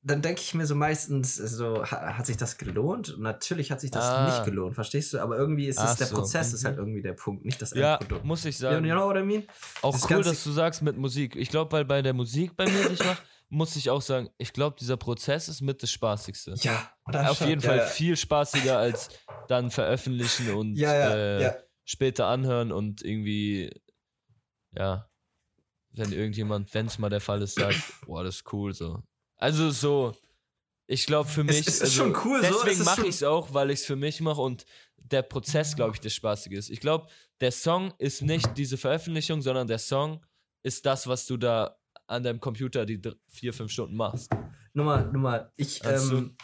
dann denke ich mir so meistens, so, ha, hat sich das gelohnt? Natürlich hat sich das Ah. nicht gelohnt, verstehst du? Aber irgendwie ist es, Ach der so, Prozess ist mhm. halt irgendwie der Punkt, nicht das Ja, Endprodukt. muss ich Ja, sagen. you know what I mean? Auch das cool, dass du sagst mit Musik. Ich glaube, weil bei der Musik bei mir, die ich mache, muss ich auch sagen, ich glaube, dieser Prozess ist mit das Spaßigste. Ja, Auf schon. jeden ja, Fall ja. viel spaßiger als dann veröffentlichen und Ja, ja, äh, ja. später anhören und irgendwie, ja, wenn irgendjemand, wenn es mal der Fall ist, sagt, boah, das ist cool so. Also so, ich glaube für mich. es ist also, schon cool so, es Deswegen mache ich es auch, weil ich es für mich mache und der Prozess, glaube ich, das Spaßige ist. Ich glaube, der Song ist nicht diese Veröffentlichung, sondern der Song ist das, was du da an deinem Computer die vier, fünf Stunden machst. Nummer, Nummer, ich, Also- ähm,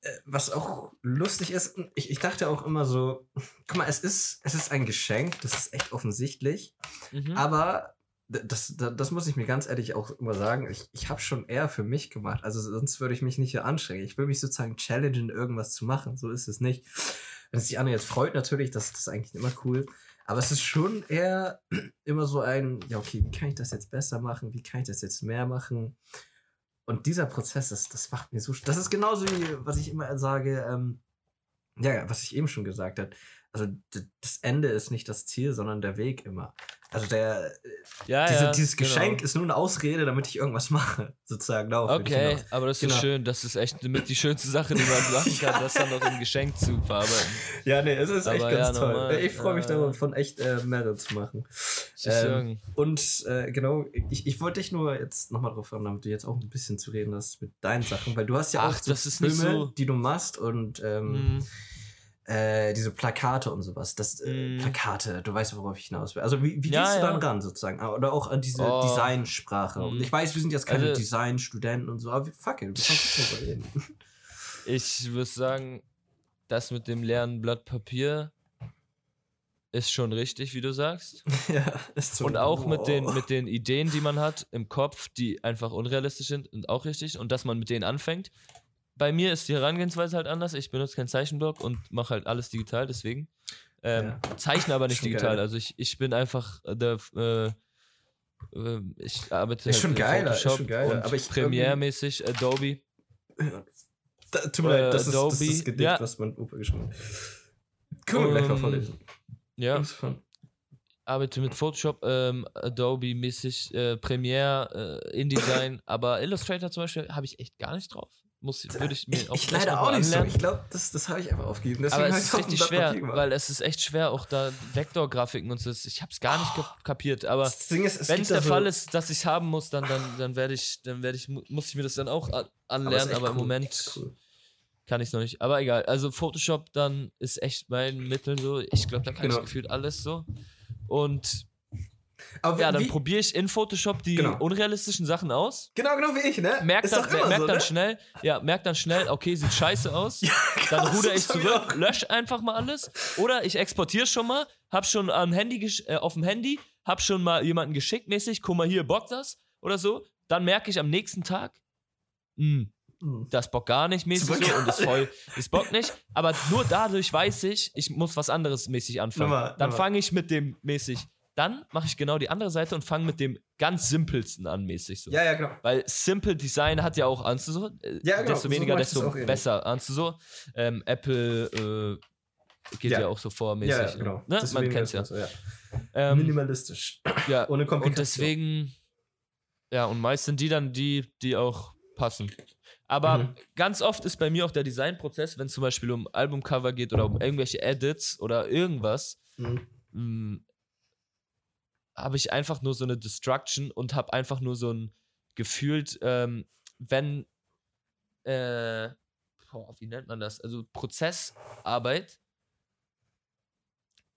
äh, was auch lustig ist, ich, ich dachte auch immer so, guck mal, es ist, es ist ein Geschenk, das ist echt offensichtlich, Mhm. aber das, das, das muss ich mir ganz ehrlich auch immer sagen, ich, ich habe schon eher für mich gemacht, also sonst würde ich mich nicht hier anstrengen. Ich will mich sozusagen challengen, irgendwas zu machen, so ist es nicht. Wenn es die anderen jetzt freut, natürlich, das, das ist eigentlich immer cool. Aber es ist schon eher immer so ein, ja, okay, wie kann ich das jetzt besser machen? Wie kann ich das jetzt mehr machen? Und dieser Prozess, das, das macht mir so. Das ist genauso wie, was ich immer sage, ähm, ja, was ich eben schon gesagt habe. Also das Ende ist nicht das Ziel, sondern der Weg immer. Also der, ja, diese, ja, dieses genau. Geschenk ist nur eine Ausrede, damit ich irgendwas mache, sozusagen. Darauf Okay, aber das Genau. ist schön. Das ist echt mit die schönste Sache, die man machen kann, Ja. das dann noch im Geschenk zu verarbeiten. Ja, nee, es ist echt Aber ganz ja, toll. normal. Ich freue mich Ja. davon, echt äh, mehrere zu machen. Ähm. Und äh, genau, ich, ich wollte dich nur jetzt nochmal drauf haben, damit du jetzt auch ein bisschen zu reden hast mit deinen Sachen, weil du hast ja Ach, auch so Filme, so- die du machst und ähm, Mhm. Äh, diese Plakate und sowas. Das, äh, Mm. Plakate, du weißt, worauf ich hinaus will. Also, wie, wie Ja, gehst du ja. dann ran, sozusagen? Oder auch an diese Oh. Designsprache. Mm. ich weiß, wir sind jetzt keine Also- Designstudenten und so, aber fuck it, wir. Ich würde sagen, das mit dem leeren Blatt Papier ist schon richtig, wie du sagst. ja, ist so. Und auch mit den, wow. mit den Ideen, die man hat im Kopf, die einfach unrealistisch sind und auch richtig. Und dass man mit denen anfängt. Bei mir ist die Herangehensweise halt anders. Ich benutze keinen Zeichenblock und mache halt alles digital, deswegen. Ähm, Zeichne aber nicht digital. geil. Also ich, ich bin einfach der. Äh, äh, ich arbeite Ist halt schon geiler, ist Photoshop schon geiler, und aber ich- Premiere-mäßig Adobe. Da, tut mir leid, das ist, das ist Adobe, das Gedicht, ja. was mein Opa geschrieben hat. Können wir gleich mal Ähm, vorlesen. Ja, ist arbeite mit Photoshop, ähm, Adobe-mäßig, äh, Premiere, äh, InDesign, aber Illustrator zum Beispiel habe ich echt gar nicht drauf. Muss, würde ich mir auch ich leider auch nicht so. anlernen. Ich glaube, das, das habe ich einfach aufgegeben. Deswegen Aber es ist richtig schwer, weil es ist echt schwer, auch da Vektorgrafiken und so. Ich habe es gar nicht kap- kapiert, aber wenn es der so, Fall ist, dass ich es haben muss, dann, dann, dann werde ich, dann werde ich, mu- muss ich mir das dann auch anlernen, echt aber, im cool, Moment cool. kann ich es noch nicht. Aber egal, also Photoshop dann ist echt mein Mittel so. Ich glaube, da kann Genau. ich gefühlt alles so. Und Aber ja, dann probiere ich in Photoshop die Genau. unrealistischen Sachen aus. Genau, genau wie ich, ne? Merkt ist dann, merkt so, dann ne? schnell, ja, merkt dann schnell, okay, sieht scheiße aus. dann krass, ruder ich das zurück, auch. lösch einfach mal alles. Oder ich exportiere schon mal, hab schon am Handy äh, auf dem Handy, hab schon mal jemanden geschickt mäßig, guck mal hier, bockt das oder so. Dann merke ich am nächsten Tag, mh, Hm. das bockt gar nicht mäßig Das so bockt und ist voll, es bockt nicht. Aber nur dadurch weiß ich, ich muss was anderes mäßig anfangen. Nummer, dann fange ich mit dem mäßig. Dann mache ich genau die andere Seite und fange mit dem ganz simpelsten an mäßig so. Ja, ja, genau. Weil Simple Design hat ja auch Ahnst du so, äh, Ja, genau, desto so weniger, das desto besser. Ahnst du so? Ähm, Apple äh, geht ja. Ja. auch so vormäßig. Ja, ja, genau. Ne? Man kennt's ja. ist das so, ja. Ähm, Minimalistisch. ja. Ohne Komplikation. Und deswegen, ja, und meist sind die dann die, die auch passen. Aber Mhm. ganz oft ist bei mir auch der Designprozess, wenn es zum Beispiel um Albumcover geht oder um irgendwelche Edits oder irgendwas, Mhm. Habe ich einfach nur so eine Destruction und habe einfach nur so ein gefühlt, ähm, wenn, äh, boah, wie nennt man das? Also Prozessarbeit.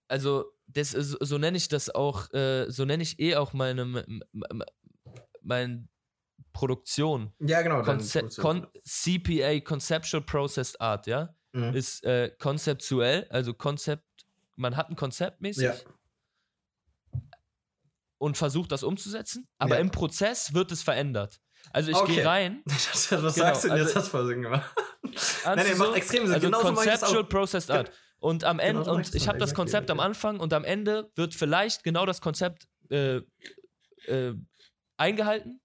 Also, das ist, so nenne ich das auch, äh, so nenne ich eh auch meine, m- m- m- meine Produktion. Ja, genau. Konze. Con CPA, Conceptual Processed Art, ja? Mhm. Ist äh, konzeptuell, also Konzept, man hat ein Konzept mäßig Ja. Und versucht das umzusetzen, aber Ja. im Prozess wird es verändert. Also ich Okay. gehe rein, Was Genau, sagst du denn jetzt? also- Hast du voll Sinn gemacht. Nein, nee, du macht extrem Sinn. Also das Conceptual. Processed Art. Und am Ende, Genauso mach ich und ich habe das Konzept am. Anfang und am Ende wird vielleicht genau das Konzept äh, äh, eingehalten.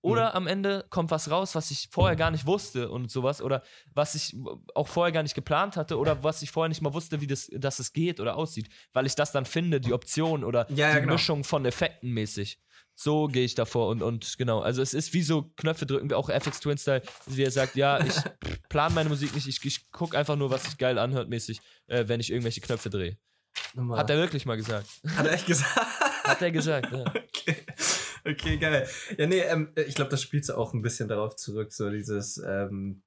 Oder Mhm. am Ende kommt was raus, was ich vorher gar nicht wusste und sowas. Oder was ich auch vorher gar nicht geplant hatte. Oder was ich vorher nicht mal wusste, wie das, dass es geht oder aussieht. Weil ich das dann finde, die Option oder Ja, ja, die genau. Mischung von Effekten mäßig. So gehe ich davor und, und genau. Also es ist wie so Knöpfe drücken, wie auch FX Twin Style, wie er sagt, ja, ich plane meine Musik nicht, ich, ich gucke einfach nur, was sich geil anhört mäßig, äh, wenn ich irgendwelche Knöpfe drehe. Hat er wirklich mal gesagt. Hat er echt gesagt? Hat er gesagt, ja. Okay. Okay, geil. Ja, nee, ähm, ich glaube, das spielt auch ein bisschen darauf zurück, so dieses, ähm,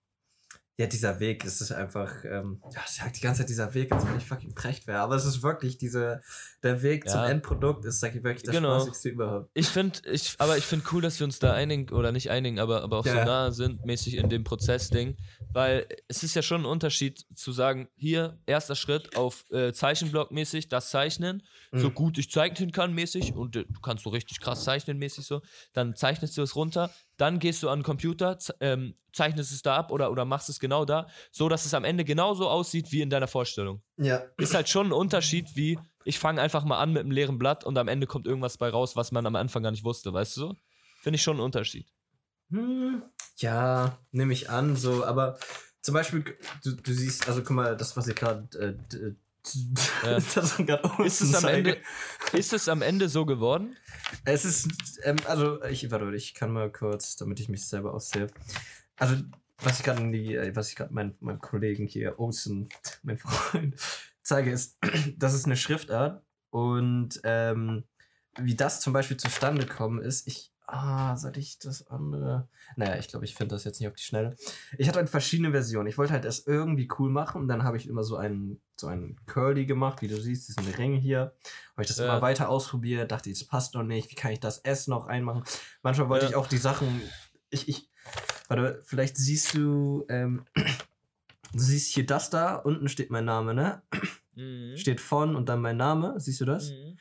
ja, dieser Weg, es ist einfach, ähm, ja, ich sag die ganze Zeit dieser Weg, als wenn ich fucking precht wäre, aber es ist wirklich diese, der Weg zum Ja. Endprodukt ist, sag ich wirklich, das Genau. Spaßigste überhaupt. Ich finde, ich, aber ich finde cool, dass wir uns da einigen, oder nicht einigen, aber, aber auch Ja. so nah sind, mäßig in dem Prozessding. Weil es ist ja schon ein Unterschied zu sagen, hier, erster Schritt auf äh, Zeichenblock mäßig, das zeichnen, so Mhm. gut ich zeichnen kann mäßig und äh, du kannst so richtig krass zeichnen mäßig so, dann zeichnest du es runter, dann gehst du an den Computer, ähm, zeichnest es da ab oder, oder machst es genau da, so dass es am Ende genauso aussieht wie in deiner Vorstellung. Ja, Ist halt schon ein Unterschied wie, ich fange einfach mal an mit einem leeren Blatt und am Ende kommt irgendwas bei raus, was man am Anfang gar nicht wusste, weißt du so? Finde ich schon einen Unterschied. Hm, ja, nehme ich an, so, aber zum Beispiel, du, du siehst, also guck mal, das, was ich gerade, äh, Ja. Ist es am Ende, ist es am Ende so geworden? Es ist, ähm, also ich, warte, ich kann mal kurz, damit ich mich selber aussehe. Also, was ich gerade äh, was ich gerade meinem, meinem Kollegen hier, Olsen, mein Freund, zeige, ist, das ist eine Schriftart und ähm, wie das zum Beispiel zustande gekommen ist, ich, Ah, soll ich das andere? Naja, ich glaube, ich finde das jetzt nicht auf die Schnelle. Ich hatte halt verschiedene Versionen. Ich wollte halt das irgendwie cool machen und dann habe ich immer so einen, so einen Curly gemacht, wie du siehst, diesen Ring hier. Habe ich das Ja. immer weiter ausprobiert, dachte, das passt noch nicht. Wie kann ich das S noch einmachen? Manchmal wollte Ja. ich auch die Sachen. Ich, ich. Warte, vielleicht siehst du. Ähm, du siehst hier das da. Unten steht mein Name, ne? Mhm. Steht von und dann mein Name. Siehst du das? Mhm.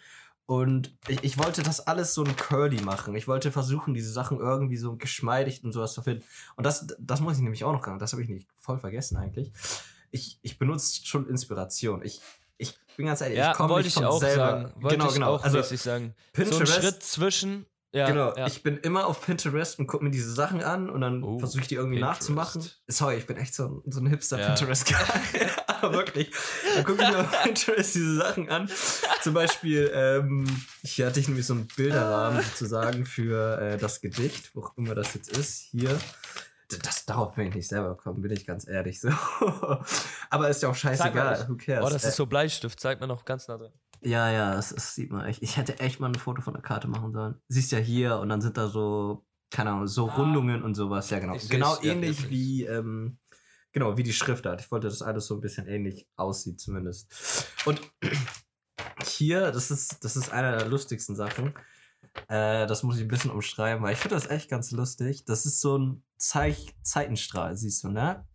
Und ich, ich wollte das alles so ein Curly machen. Ich wollte versuchen, diese Sachen irgendwie so geschmeidig und sowas zu finden. Und das, das muss ich nämlich auch noch sagen. Das habe ich nicht voll vergessen eigentlich. Ich, ich benutze schon Inspiration. Ich, ich bin ganz ehrlich, Ja, ich komme nicht ich von auch selber. sagen. Wollte genau, ich genau. also sagen. Pinterest. So ein Schritt zwischen. Ja, genau, ja. ich bin immer auf Pinterest und gucke mir diese Sachen an und dann Oh, versuche ich die irgendwie Pinterest. nachzumachen. Sorry, ich bin echt so, ein- so ein hipster Ja. Pinterest-Guy. Aber wirklich. Dann gucke ich mir auf Pinterest diese Sachen an. Zum Beispiel, ähm, hier hatte ich nämlich so einen Bilderrahmen sozusagen für äh, das Gedicht, wo immer das jetzt ist. Hier. Das darauf bin ich nicht selber gekommen, bin ich ganz ehrlich so. Aber ist ja auch scheißegal. Who cares? Oh, das Äh, ist so Bleistift. Zeig mir noch ganz nah dran. Ja, ja, das, das sieht man echt. Ich hätte echt mal ein Foto von der Karte machen sollen. Siehst ja hier und dann sind da so, keine Ahnung, so Ah. Rundungen und sowas. Ja, genau. Genau ja, ähnlich wie, ähm, genau, wie die Schriftart. Ich wollte, dass alles so ein bisschen ähnlich aussieht, zumindest. Und hier, das ist, das ist einer der lustigsten Sachen. Äh, das muss ich ein bisschen umschreiben, weil ich finde das echt ganz lustig. Das ist so ein Zeich Zeitenstrahl, siehst du, ne?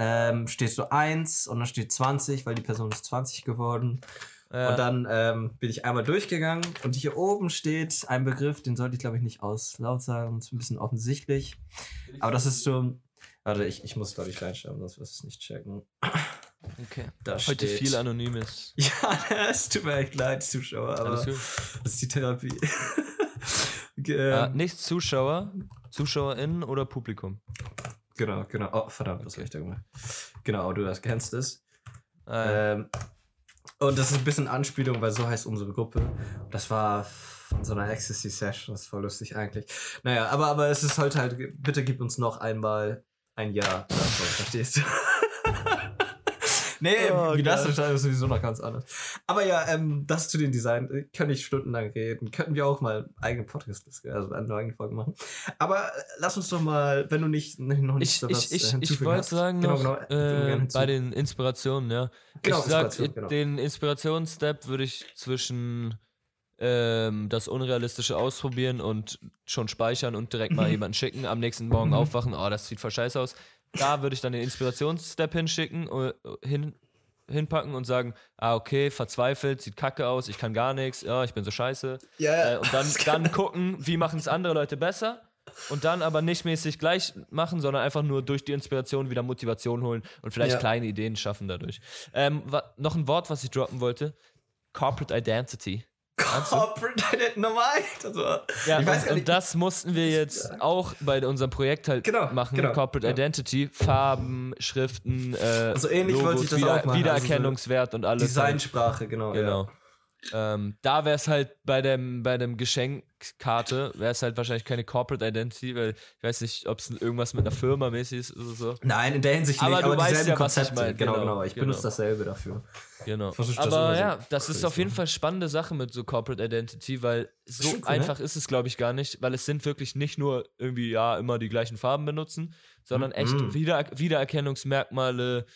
Ähm, steht so 1 und dann steht 20, weil die Person ist 20 geworden. Ja. Und dann ähm, bin ich einmal durchgegangen und hier oben steht ein Begriff, den sollte ich glaube ich nicht aus laut sagen, ist ein bisschen offensichtlich. Aber das ist so. Warte, ich, ich muss glaube ich reinschreiben, sonst wirst du es nicht checken. Okay. Da Heute steht. viel Anonymes. Ja, es tut mir echt leid, Zuschauer, aber das ist die Therapie. Ge- Äh, ähm, nicht Zuschauer, ZuschauerInnen oder Publikum. genau, genau. Oh, verdammt, was Okay. hab ich da gemacht? Genau, du das kennst es. Äh, Ähm, und das ist ein bisschen Anspielung, weil so heißt unsere Gruppe. Das war von so einer Ecstasy-Session, das voll lustig eigentlich. Naja, aber, aber es ist heute halt, bitte gib uns noch einmal ein Jahr davon, verstehst du? nee, Oh, wie das entscheidet, ist sowieso noch ganz anders. Aber ja, ähm, das zu den Design, äh, könnte ich stundenlang reden. Könnten wir auch mal eigene podcast also eine eigene Folge machen. Aber äh, lass uns doch mal, wenn du nicht, noch nicht ich so ich, was, äh, ich, ich hinzufügen wollte hast. sagen Genau, noch, genau, äh, bei den Inspirationen, ja. Genau, ich sag, Inspiration, genau. den Inspirationsstep würde ich zwischen ähm, das Unrealistische ausprobieren und schon speichern und direkt mal jemanden schicken, am nächsten Morgen aufwachen, oh, das sieht voll scheiße aus. Da würde ich dann den Inspirationsstep hinschicken, äh, hin, hinpacken und sagen, ah, okay, verzweifelt, sieht kacke aus, ich kann gar nichts, ja, ich bin so scheiße. Ja. Äh, und dann, dann gucken, wie machen es andere Leute besser. Und dann aber nicht mäßig gleich machen, sondern einfach nur durch die Inspiration wieder Motivation holen und vielleicht Ja. kleine Ideen schaffen dadurch. Ähm, noch ein Wort, was ich droppen wollte. Corporate Identity. Corporate Identity normal. Also, Ja, ich weiß und, gar und das mussten wir jetzt auch bei unserem Projekt halt Genau, machen. genau, Corporate ja. Identity, Farben, Schriften, äh, Also ähnlich Logos, wollte ich das wieder, auch machen, Wiedererkennungswert und alles. Designsprache, genau. Genau. Ja. Ähm, da wäre es halt bei dem, bei dem Geschenkkarte, wäre es halt wahrscheinlich keine Corporate Identity, weil ich weiß nicht, ob es irgendwas mit einer Firma mäßig ist oder so. Nein, in der Hinsicht Aber nicht, du aber weißt dieselben ja, was ich Konzepte. mein. Genau, Genau, genau. Ich genau. benutze dasselbe dafür. Genau. Das Aber immer so ja, das ist auf jeden. Fall spannende Sache mit so Corporate Identity, weil so cool, ne? einfach ist es, glaube ich, gar nicht, weil es sind wirklich nicht nur irgendwie, ja, immer die gleichen Farben benutzen, sondern echt Mhm. Wieder Wiedererkennungsmerkmale,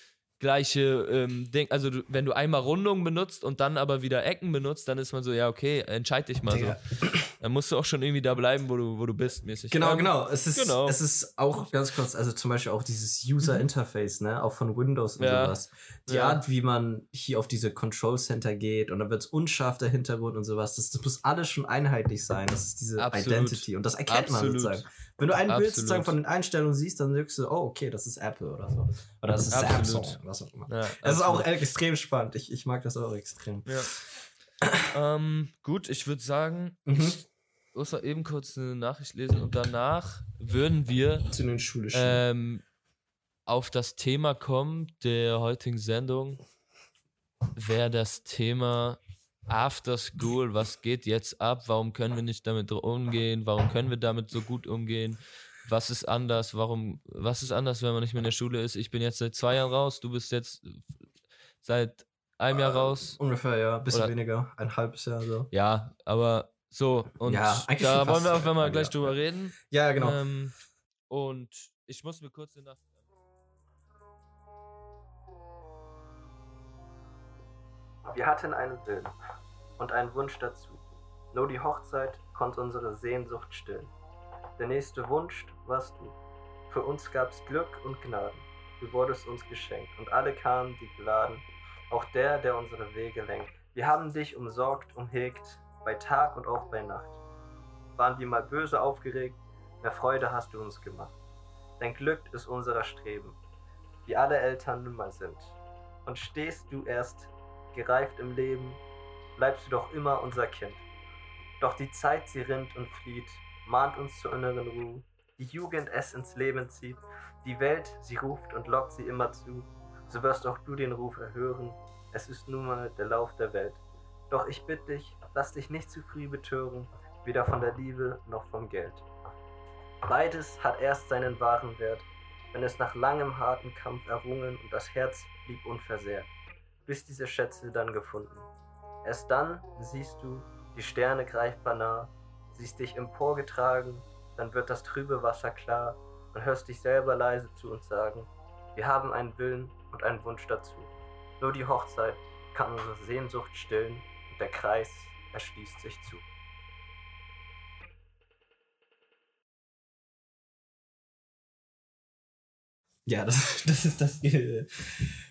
gleiche ähm, Ding. Also du, wenn du einmal Rundungen benutzt und dann aber wieder Ecken benutzt, dann ist man so, ja, okay, entscheid dich mal Digga. so. Dann musst du auch schon irgendwie da bleiben, wo du, wo du bist, mäßig. Genau, Ähm, genau. Es ist, genau. es ist auch ganz kurz, also zum Beispiel auch dieses User Interface, ne, auch von Windows und Ja. sowas. Die Ja. Art, wie man hier auf diese Control Center geht und dann wird es unscharf der Hintergrund und sowas, das, das muss alles schon einheitlich sein. Das ist diese Absolut. Identity und das erkennt man Absolut. sozusagen. Wenn du ein Bild Absolut. sozusagen von den Einstellungen siehst, dann sagst du, oh, okay, das ist Apple oder so. Oder das ist Absolut. Samsung, was auch immer. Ja, Es ist auch extrem spannend. Ich, ich mag das auch extrem. Ja. ähm, gut, ich würde sagen, Mhm. ich muss mal eben kurz eine Nachricht lesen und danach würden wir Zu den schulischen. ähm, auf das Thema kommen der heutigen Sendung. Wäre das Thema After School, was geht jetzt ab? Warum können wir nicht damit umgehen? Warum können wir damit so gut umgehen? Was ist anders? Warum, was ist anders, wenn man nicht mehr in der Schule ist? Ich bin jetzt seit zwei Jahren raus, du bist jetzt seit einem Jahr Äh, raus. Ungefähr, ja. Bisschen Oder- weniger. Ein halbes Jahr so. Ja, aber So, und Ja, da wollen wir auch wenn wir gleich ja. drüber reden. Ja, genau. Ähm, und ich muss mir kurz den Nacht. Wir hatten einen Willen und einen Wunsch dazu. Nur die Hochzeit konnte unsere Sehnsucht stillen. Der nächste Wunsch warst du. Für uns gab's Glück und Gnaden. Du wurdest uns geschenkt und alle kamen die geladen. Auch der, der unsere Wege lenkt. Wir haben dich umsorgt, umhegt, bei Tag und auch bei Nacht. Waren wir mal böse aufgeregt, mehr Freude hast du uns gemacht. Dein Glück ist unserer Streben, wie alle Eltern nun mal sind. Und stehst du erst gereift im Leben, bleibst du doch immer unser Kind. Doch die Zeit, sie rinnt und flieht, mahnt uns zur inneren Ruhe. Die Jugend es ins Leben zieht, die Welt, sie ruft und lockt sie immer zu. So wirst auch du den Ruf erhören, es ist nun mal der Lauf der Welt. Doch ich bitte dich, lass dich nicht zu früh betören, weder von der Liebe noch vom Geld. Beides hat erst seinen wahren Wert, wenn es nach langem harten Kampf errungen und das Herz blieb unversehrt, bis diese Schätze dann gefunden. Erst dann siehst du die Sterne greifbar nah, siehst dich emporgetragen, dann wird das trübe Wasser klar und hörst dich selber leise zu uns sagen, wir haben einen Willen und einen Wunsch dazu. Nur die Hochzeit kann unsere Sehnsucht stillen und der Kreis erschließt sich zu. Ja, das, das ist das Ge-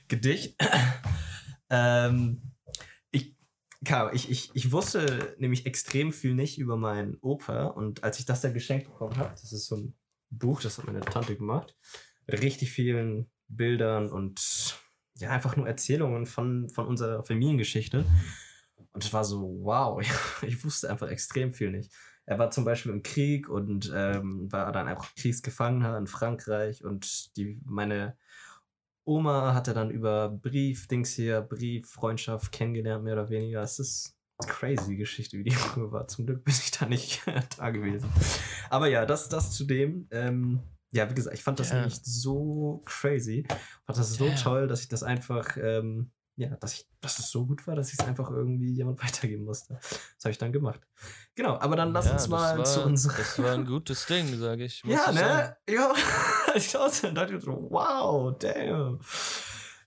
Gedicht. ähm, ich, ich, ich, ich wusste nämlich extrem viel nicht über meinen Opa und als ich das dann geschenkt bekommen habe, das ist so ein Buch, das hat meine Tante gemacht, mit richtig vielen Bildern und ja, einfach nur Erzählungen von, von unserer Familiengeschichte. Und es war so, wow, ich wusste einfach extrem viel nicht. Er war zum Beispiel im Krieg und ähm, war dann einfach Kriegsgefangener in Frankreich und die, meine Oma hatte dann über Brief, Dings hier, Brief, Freundschaft kennengelernt, mehr oder weniger. Es ist crazy Geschichte, wie die früher war. Zum Glück bin ich da nicht da gewesen. Aber ja, das, das zu dem. Ähm, ja, wie gesagt, ich fand das Ja. nämlich so crazy. Fand das so Ja. toll, dass ich das einfach, ähm, ja, dass ich, dass es so gut war, dass ich es einfach irgendwie jemand weitergeben musste. Das habe ich dann gemacht. Genau, aber dann lass Ja, uns mal war, zu unserer. Das war ein gutes Ding, sage ich. Ja, ich sagen. ne? Ja, ich dachte, dann dachte ich so, wow, damn.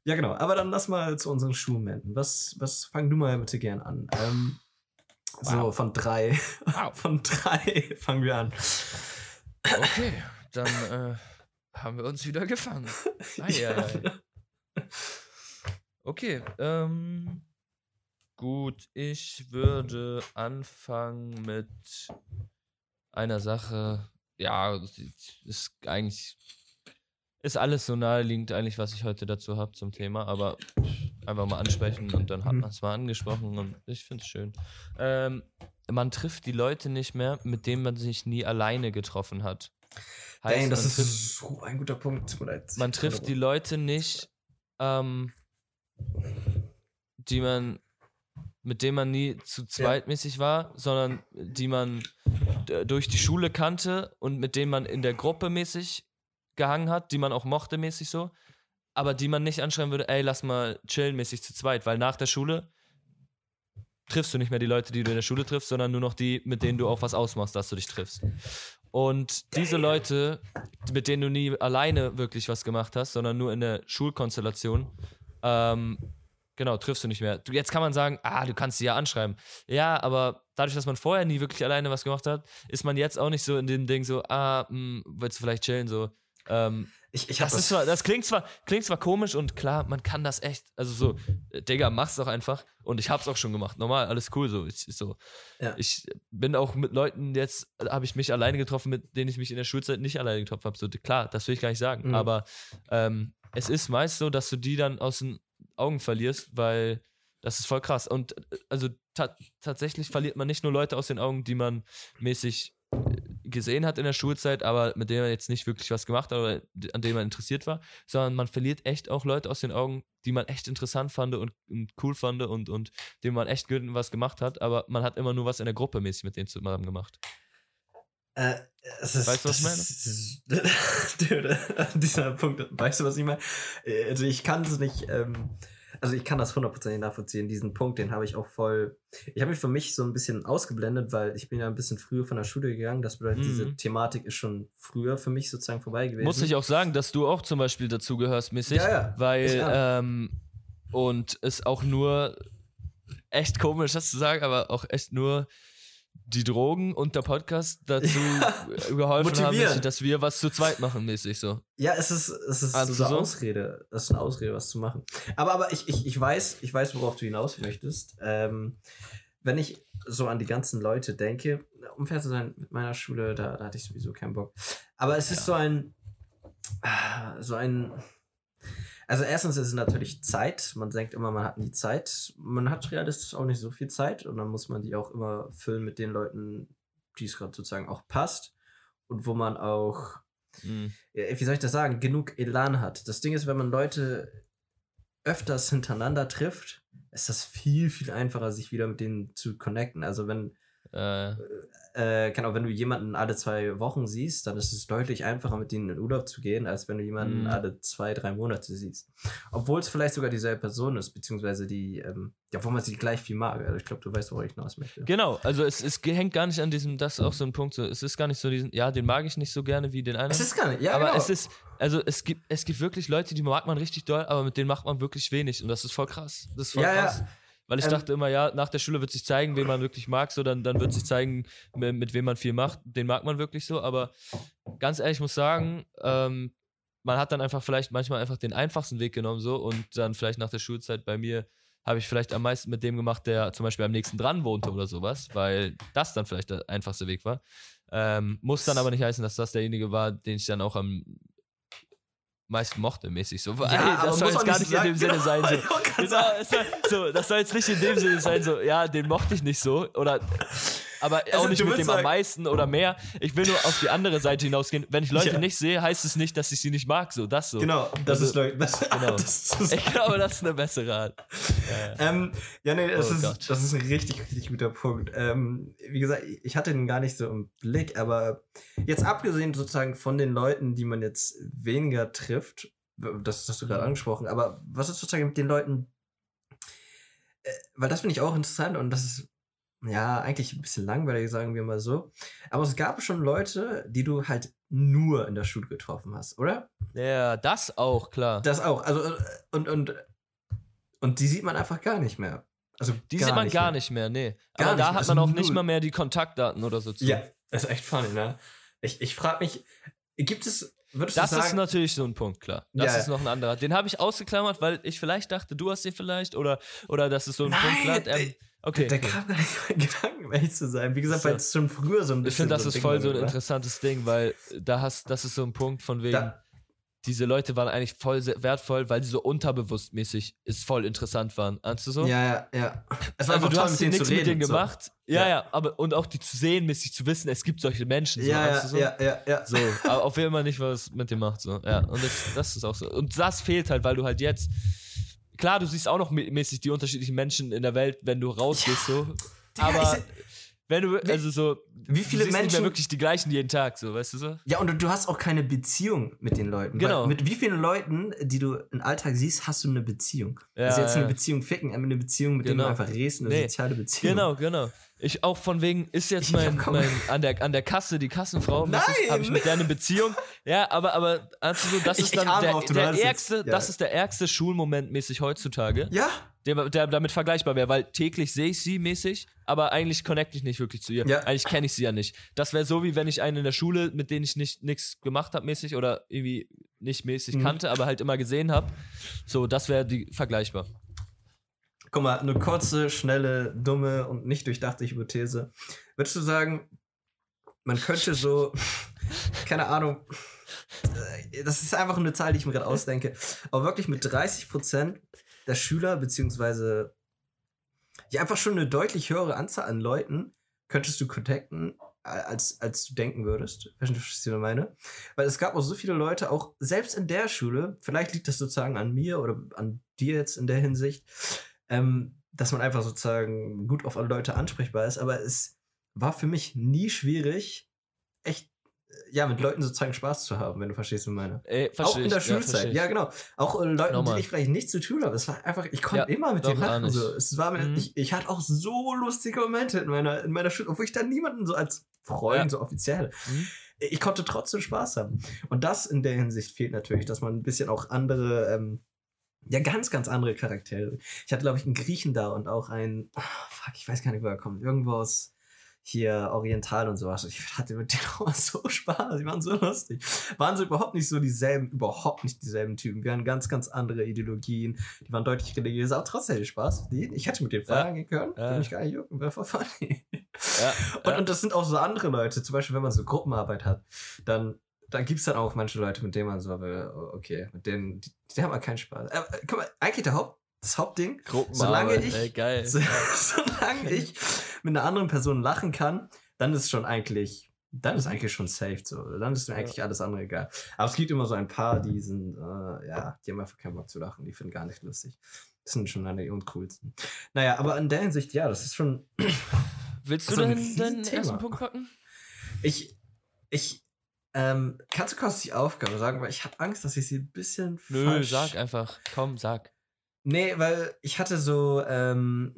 Ja, genau. Aber dann lass mal zu unseren Schulmomenten. Was, was fang du mal bitte gern an? Ähm, So, Wow. von drei. Wow. Von drei fangen wir an. Okay, dann äh, haben wir uns wieder gefangen. Ei, ei, ei. Okay, ähm, gut, ich würde anfangen mit einer Sache. Ja, ist eigentlich ist alles so naheliegend eigentlich, was ich heute dazu habe zum Thema, aber einfach mal ansprechen und dann hat Mhm. man es mal angesprochen und ich finde es schön. Ähm, man trifft die Leute nicht mehr, mit denen man sich nie alleine getroffen hat. Heißt, Dang, das ist trifft, so ein guter Punkt. Man trifft die Leute nicht, ähm, die man, mit denen man nie zu zweitmäßig war, sondern die man d- durch die Schule kannte und mit denen man in der Gruppe mäßig gehangen hat, die man auch mochte mäßig so, aber die man nicht anschreiben würde, ey, lass mal chillen mäßig zu zweit, weil nach der Schule triffst du nicht mehr die Leute, die du in der Schule triffst, sondern nur noch die, mit denen du auch was ausmachst, dass du dich triffst. Und diese Leute, mit denen du nie alleine wirklich was gemacht hast, sondern nur in der Schulkonstellation, ähm, genau, triffst du nicht mehr. Du, jetzt kann man sagen, ah, du kannst sie ja anschreiben. Ja, aber dadurch, dass man vorher nie wirklich alleine was gemacht hat, ist man jetzt auch nicht so in dem Ding so, ah, mh, willst du vielleicht chillen, so. Ähm, Ich, ich das, ist zwar, das klingt zwar, klingt zwar komisch und klar, man kann das echt, also so, äh, Digga, mach's doch einfach. Und ich hab's auch schon gemacht. Normal, alles cool so. Ich, ich so. Ja. ich bin auch mit Leuten, jetzt habe ich mich alleine getroffen, mit denen ich mich in der Schulzeit nicht alleine getroffen habe. So, klar, das will ich gar nicht sagen. Mhm. Aber ähm, es ist meist so, dass du die dann aus den Augen verlierst, weil das ist voll krass. Und äh, also ta tatsächlich verliert man nicht nur Leute aus den Augen, die man mäßig äh, gesehen hat in der Schulzeit, aber mit denen man jetzt nicht wirklich was gemacht hat oder an denen man interessiert war, sondern man verliert echt auch Leute aus den Augen, die man echt interessant fand und, und cool fand und, und denen man echt was gemacht hat, aber man hat immer nur was in der Gruppe mäßig mit denen zusammen gemacht. Äh, ist, Weißt du, was ich meine? Dude, dieser Punkt, weißt du, was ich meine? Äh, Also ich kann es nicht, ähm, also ich kann das hundertprozentig nachvollziehen. Diesen Punkt, den habe ich auch voll. Ich habe mich für mich so ein bisschen ausgeblendet, weil ich bin ja ein bisschen früher von der Schule gegangen. Das bedeutet, Mhm. diese Thematik ist schon früher für mich sozusagen vorbei gewesen. Muss ich auch sagen, dass du auch zum Beispiel dazu gehörst, mäßig. Ja, ja. Weil, ja. ähm, und es auch nur echt komisch, das zu sagen, aber auch echt nur die Drogen und der Podcast dazu geholfen haben, Motivieren. mäßig, dass wir was zu zweit machen, mäßig so. Ja, es ist, es ist Also so eine? Ausrede. Es ist eine Ausrede, was zu machen. Aber, aber ich, ich, ich weiß, ich weiß, worauf du hinaus möchtest. Ähm, wenn ich so an die ganzen Leute denke, um fair zu sein, mit meiner Schule, da, da hatte ich sowieso keinen Bock. Aber es ist Ja. so ein, ah, so ein, also erstens ist es natürlich Zeit. Man denkt immer, man hat nie Zeit. Man hat realistisch auch nicht so viel Zeit und dann muss man die auch immer füllen mit den Leuten, die es gerade sozusagen auch passt und wo man auch Mhm. wie soll ich das sagen, genug Elan hat. Das Ding ist, wenn man Leute öfters hintereinander trifft, ist das viel, viel einfacher, sich wieder mit denen zu connecten. Also wenn, Äh, äh, genau, wenn du jemanden alle zwei Wochen siehst, dann ist es deutlich einfacher, mit denen in Urlaub zu gehen, als wenn du jemanden Mhm. alle zwei, drei Monate siehst. Obwohl es vielleicht sogar dieselbe Person ist, beziehungsweise die, ähm, ja, wo man sie gleich viel mag. Also ich glaube, du weißt, worauf ich hinaus möchte. genau, also es, es hängt gar nicht an diesem, das ist auch so ein Punkt, so, es ist gar nicht so diesen, ja, den mag ich nicht so gerne wie den einen. Es ist gar nicht, ja, aber genau. es ist, also es gibt, es gibt wirklich Leute, die mag man richtig doll, aber mit denen macht man wirklich wenig. Und das ist voll krass. Das ist voll Ja, ja. Weil ich Ähm, dachte immer, ja, nach der Schule wird sich zeigen, wen man wirklich mag, so dann, dann wird sich zeigen, mit, mit wem man viel macht. Den mag man wirklich so, aber ganz ehrlich, ich muss sagen, ähm, man hat dann einfach vielleicht manchmal einfach den einfachsten Weg genommen, so und dann vielleicht nach der Schulzeit bei mir habe ich vielleicht am meisten mit dem gemacht, der zum Beispiel am nächsten dran wohnte oder sowas, weil das dann vielleicht der einfachste Weg war. Ähm, muss dann aber nicht heißen, dass das derjenige war, den ich dann auch am meisten mochte, mäßig so. Ja, aber das soll jetzt gar nicht nicht in dem sagen, Sinne sein. So. genau, Genau, soll, so, das soll jetzt nicht in dem Sinne sein, so, ja, den mochte ich nicht so. Oder aber auch Also, nicht du mit dem am sagen- meisten oder mehr. Ich will nur auf die andere Seite hinausgehen. Wenn ich Leute Ja. nicht sehe, heißt es nicht, dass ich sie nicht mag. So, das so. Genau, das Also, ist Leute. Das, genau. das ist Ich glaube, das ist eine bessere Art. Ja. Ähm, ja, nee, das, Oh ist, Gott. das ist ein richtig, richtig guter Punkt. Ähm, wie gesagt, ich hatte den gar nicht so im Blick, aber jetzt abgesehen sozusagen von den Leuten, die man jetzt weniger trifft, das hast du gerade Mhm. angesprochen, aber was ist sozusagen mit den Leuten, äh, weil das finde ich auch interessant und das ist ja eigentlich ein bisschen langweilig, sagen wir mal so. Aber es gab schon Leute, die du halt nur in der Schule getroffen hast, oder? ja, das auch, klar. Das auch. Also, äh, und, und, und die sieht man einfach gar nicht mehr. Also die sieht man nicht gar mehr. nicht mehr, nee. Gar Aber da nicht, hat also man auch nicht null. mal mehr die Kontaktdaten oder so zu. Ja, das ist echt funny, ne? Ich, ich frage mich, gibt es, Das du ist sagen, natürlich so ein Punkt, klar. Das Ja, ist noch ein anderer. Den habe ich ausgeklammert, weil ich vielleicht dachte, du hast den vielleicht oder, oder das ist so ein Nein, Punkt. Klar, ähm, ey, okay. der okay. kam gar nicht in meinen Gedanken, ehrlich zu sein. Wie gesagt, So. weil es schon früher so ein bisschen Ich finde, das so ist Ding voll so ein oder? interessantes Ding, weil da hast, das ist so ein Punkt von wegen, Da- diese Leute waren eigentlich voll wertvoll, weil sie so unterbewusstmäßig ist voll interessant waren. Ahnst du so? Ja, ja, ja. Es war Also einfach du toll, hast denen nichts mit denen reden, so. gemacht. Ja, Ja. ja, aber und auch die zu sehen, mäßig zu wissen, es gibt solche Menschen. So, Ja, ja, so? ja, ja, ja. So, aber auf jeden Fall nicht, was mit dem macht. So. Ja, und das, das ist auch so. Und das fehlt halt, weil du halt jetzt. Klar, du siehst auch noch mä- mäßig die unterschiedlichen Menschen in der Welt, wenn du rausgehst, so. Digga, Aber wenn du, also so. Wie viele siehst nicht mehr Menschen- wirklich die gleichen jeden Tag, so, weißt du so? Ja, und du, hast auch keine Beziehung mit den Leuten. Genau. Mit wie vielen Leuten, die du im Alltag siehst, hast du eine Beziehung? Ja, also jetzt eine ja. Beziehung ficken, eine Beziehung, mit der Genau. du einfach redest, eine Nee. soziale Beziehung. Genau, genau. Ich auch von wegen, ist jetzt mein, mein an, der, an der Kasse die Kassenfrau, habe ich mit der eine Beziehung. Ja, aber, aber also so, das Ich- ist dann der, du der ärgste, Ja. das ist der ärgste Schulmoment mäßig heutzutage. Ja, der, der damit vergleichbar wäre, weil täglich sehe ich sie mäßig, aber eigentlich connecte ich nicht wirklich zu ihr. Ja. Eigentlich kenne ich sie ja nicht. Das wäre so, wie wenn ich einen in der Schule, mit denen ich nicht nichts gemacht habe mäßig oder irgendwie nicht mäßig Mhm. kannte, aber halt immer gesehen habe. So, das wäre die vergleichbar. Guck mal, eine kurze, schnelle, dumme und nicht durchdachte Hypothese. Würdest du sagen, man könnte so, keine Ahnung, das ist einfach eine Zahl, die ich mir gerade ausdenke, aber wirklich mit 30% der Schüler, beziehungsweise ja, einfach schon eine deutlich höhere Anzahl an Leuten könntest du contacten, als, als du denken würdest. Verstehst du, was ich meine? Weil es gab auch so viele Leute, auch selbst in der Schule, vielleicht liegt das sozusagen an mir oder an dir jetzt in der Hinsicht, ähm, dass man einfach sozusagen gut auf alle Leute ansprechbar ist, aber es war für mich nie schwierig, echt ja, mit Leuten sozusagen Spaß zu haben, wenn du verstehst, was ich meine. Ey, Auch in der ich, ja, Schulzeit, ich. ja, genau. Auch äh, Leuten, Normal. die ich vielleicht nicht zu tun habe. Es war einfach, ich konnte Ja, immer mit denen lachen. So. Es war mir, Mhm. ich, ich hatte auch so lustige Momente in meiner, in meiner Schule, obwohl ich da niemanden so als Freund, Ja. so offiziell. Mhm. Ich konnte trotzdem Spaß haben. Und das in der Hinsicht fehlt natürlich, dass man ein bisschen auch andere, ähm, ja, ganz, ganz andere Charaktere. Ich hatte, glaube ich, einen Griechen da und auch einen, ah, fuck, ich weiß gar nicht, wo er kommt. Irgendwo aus hier Oriental und sowas. Ich hatte mit denen auch so Spaß. Die waren so lustig. Waren so überhaupt nicht so dieselben, überhaupt nicht dieselben Typen. Wir hatten ganz, ganz andere Ideologien. Die waren deutlich religiöser, aber trotzdem hatte ich Spaß. Die, ich hätte mit denen feiern gehen können. Ja. Würde mich gar nicht jucken. Wäre voll funny. Ja, Und, ja. und das sind auch so andere Leute, zum Beispiel, wenn man so Gruppenarbeit hat, dann, dann gibt es dann auch manche Leute, mit denen man so, will, okay, mit denen, die, die haben halt keinen Spaß. Äh, äh, guck mal, eigentlich der Haupt, das Hauptding, solange ich- ey, so, solange ich mit einer anderen Person lachen kann, dann ist schon eigentlich, dann ist eigentlich schon safe so. Dann ist mir Ja. eigentlich alles andere egal. Aber es gibt immer so ein paar, die sind, äh, ja, die haben einfach keinen Bock zu lachen, die finden gar nicht lustig. Das sind schon eine die uncoolsten. Naja, aber in der Hinsicht, ja, das ist schon, Willst du ein deinen, Riesenthema. ersten Punkt packen? Ich, ich, ähm, kannst du kurz die Aufgabe sagen, weil ich habe Angst, dass ich sie ein bisschen Nö, sag einfach. Komm, sag. Nee, weil ich hatte so, ähm,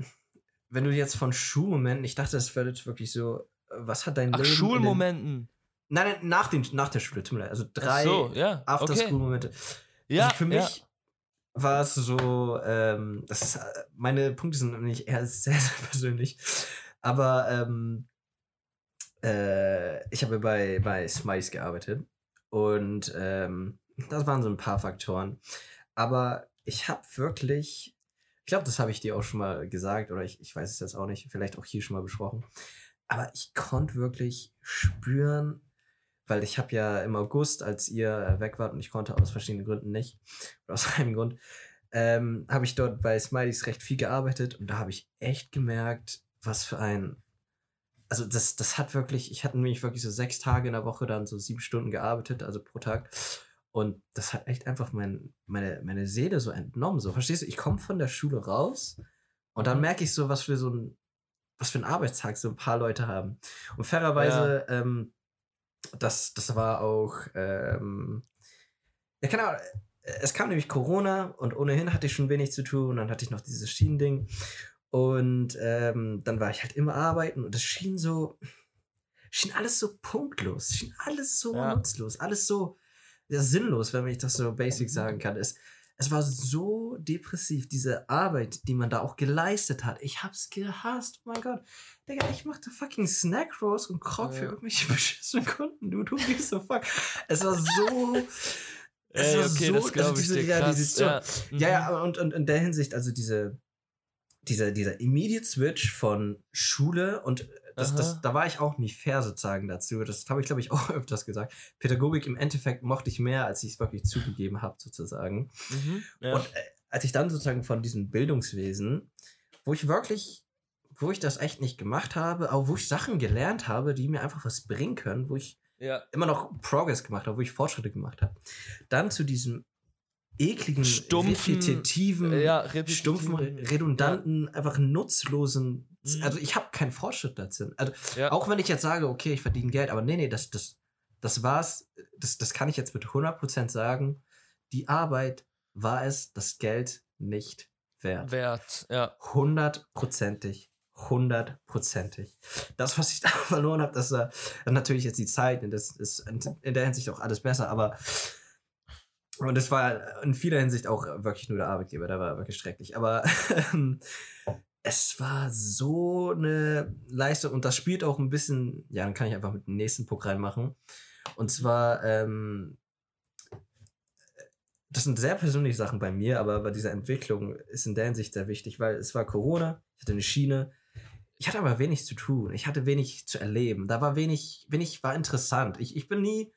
wenn du jetzt von Schulmomenten, ich dachte, das wäre jetzt wirklich so, äh, was hat dein Ach, Leben... Schulmomenten. Nein, nein, nach, den, nach der Schule, tut mir leid. Also drei so, ja. okay. After-School-Momente. Ja, also für ja. mich war es so, ähm, das ist, äh, meine Punkte sind nämlich eher sehr, sehr persönlich. Aber ähm, äh, ich habe bei, bei Smice gearbeitet und ähm, das waren so ein paar Faktoren. Aber ich habe wirklich, ich glaube, das habe ich dir auch schon mal gesagt oder ich, ich weiß es jetzt auch nicht, vielleicht auch hier schon mal besprochen. Aber ich konnte wirklich spüren, weil ich habe ja im August, als ihr äh, weg wart und ich konnte aus verschiedenen Gründen nicht, oder aus einem Grund, ähm, habe ich dort bei Smileys recht viel gearbeitet und da habe ich echt gemerkt, was für ein, also das, das hat wirklich, ich hatte nämlich wirklich so sechs Tage in der Woche dann so sieben Stunden gearbeitet, also pro Tag. Und das hat echt einfach mein, meine, meine Seele so entnommen. So, verstehst du? Ich komme von der Schule raus und dann Mhm. merke ich so, was für so ein, was für ein Arbeitstag so ein paar Leute haben. Und fairerweise, ähm, das, das war auch, ähm, ja, keine Ahnung, es kam nämlich Corona und ohnehin hatte ich schon wenig zu tun. Dann hatte ich noch dieses Schienending. Und ähm, dann war ich halt immer arbeiten und es schien so, schien alles so punktlos, schien alles so Ja. nutzlos, alles so ja, sinnlos, wenn ich das so basic sagen kann. Es, es war so depressiv, diese Arbeit, die man da auch geleistet hat. Ich hab's gehasst, oh mein Gott. Digga, ich machte fucking Snack Rolls und Krog für Ja. irgendwelche beschissenen Kunden. Du, du bist so fuck. Es war so. Es Ey, war okay, so, das also ich diese, dir ja, diese Situation. ja, Ja, mhm. ja, und, und in der Hinsicht, also diese, dieser, dieser Immediate Switch von Schule und das, das, da war ich auch nicht fair sozusagen dazu. Das habe ich, glaube ich, auch öfters gesagt. Pädagogik im Endeffekt mochte ich mehr, als ich es wirklich zugegeben habe, sozusagen. Mhm. Ja. Und äh, als ich dann sozusagen von diesem Bildungswesen, wo ich wirklich, wo ich das echt nicht gemacht habe, aber wo ich Sachen gelernt habe, die mir einfach was bringen können, wo ich ja. immer noch Progress gemacht habe, wo ich Fortschritte gemacht habe, dann zu diesem ekligen, Stumpfen, repetitiven, Äh, ja, repetitiv. stumpfen, redundanten, einfach nutzlosen. Mhm. Also ich habe keinen Fortschritt dazu. Also Ja. auch wenn ich jetzt sage, okay, ich verdiene Geld, aber nee, nee, das, das, das war's. Das, das kann ich jetzt mit 100% sagen. Die Arbeit war es das Geld nicht wert. Wert, ja. Hundertprozentig. Hundertprozentig. Das, was ich da verloren habe, das war natürlich jetzt die Zeit und das ist in der Hinsicht auch alles besser, aber und das war in vieler Hinsicht auch wirklich nur der Arbeitgeber, der war wirklich schrecklich. Aber es war so eine Leistung und das spielt auch ein bisschen, ja, dann kann ich einfach mit dem nächsten Punkt reinmachen. Und zwar, ähm, das sind sehr persönliche Sachen bei mir, aber bei dieser Entwicklung ist in der Hinsicht sehr wichtig, weil es war Corona, ich hatte eine Schiene, ich hatte aber wenig zu tun, ich hatte wenig zu erleben, da war wenig, wenig war interessant. Ich, ich bin nie,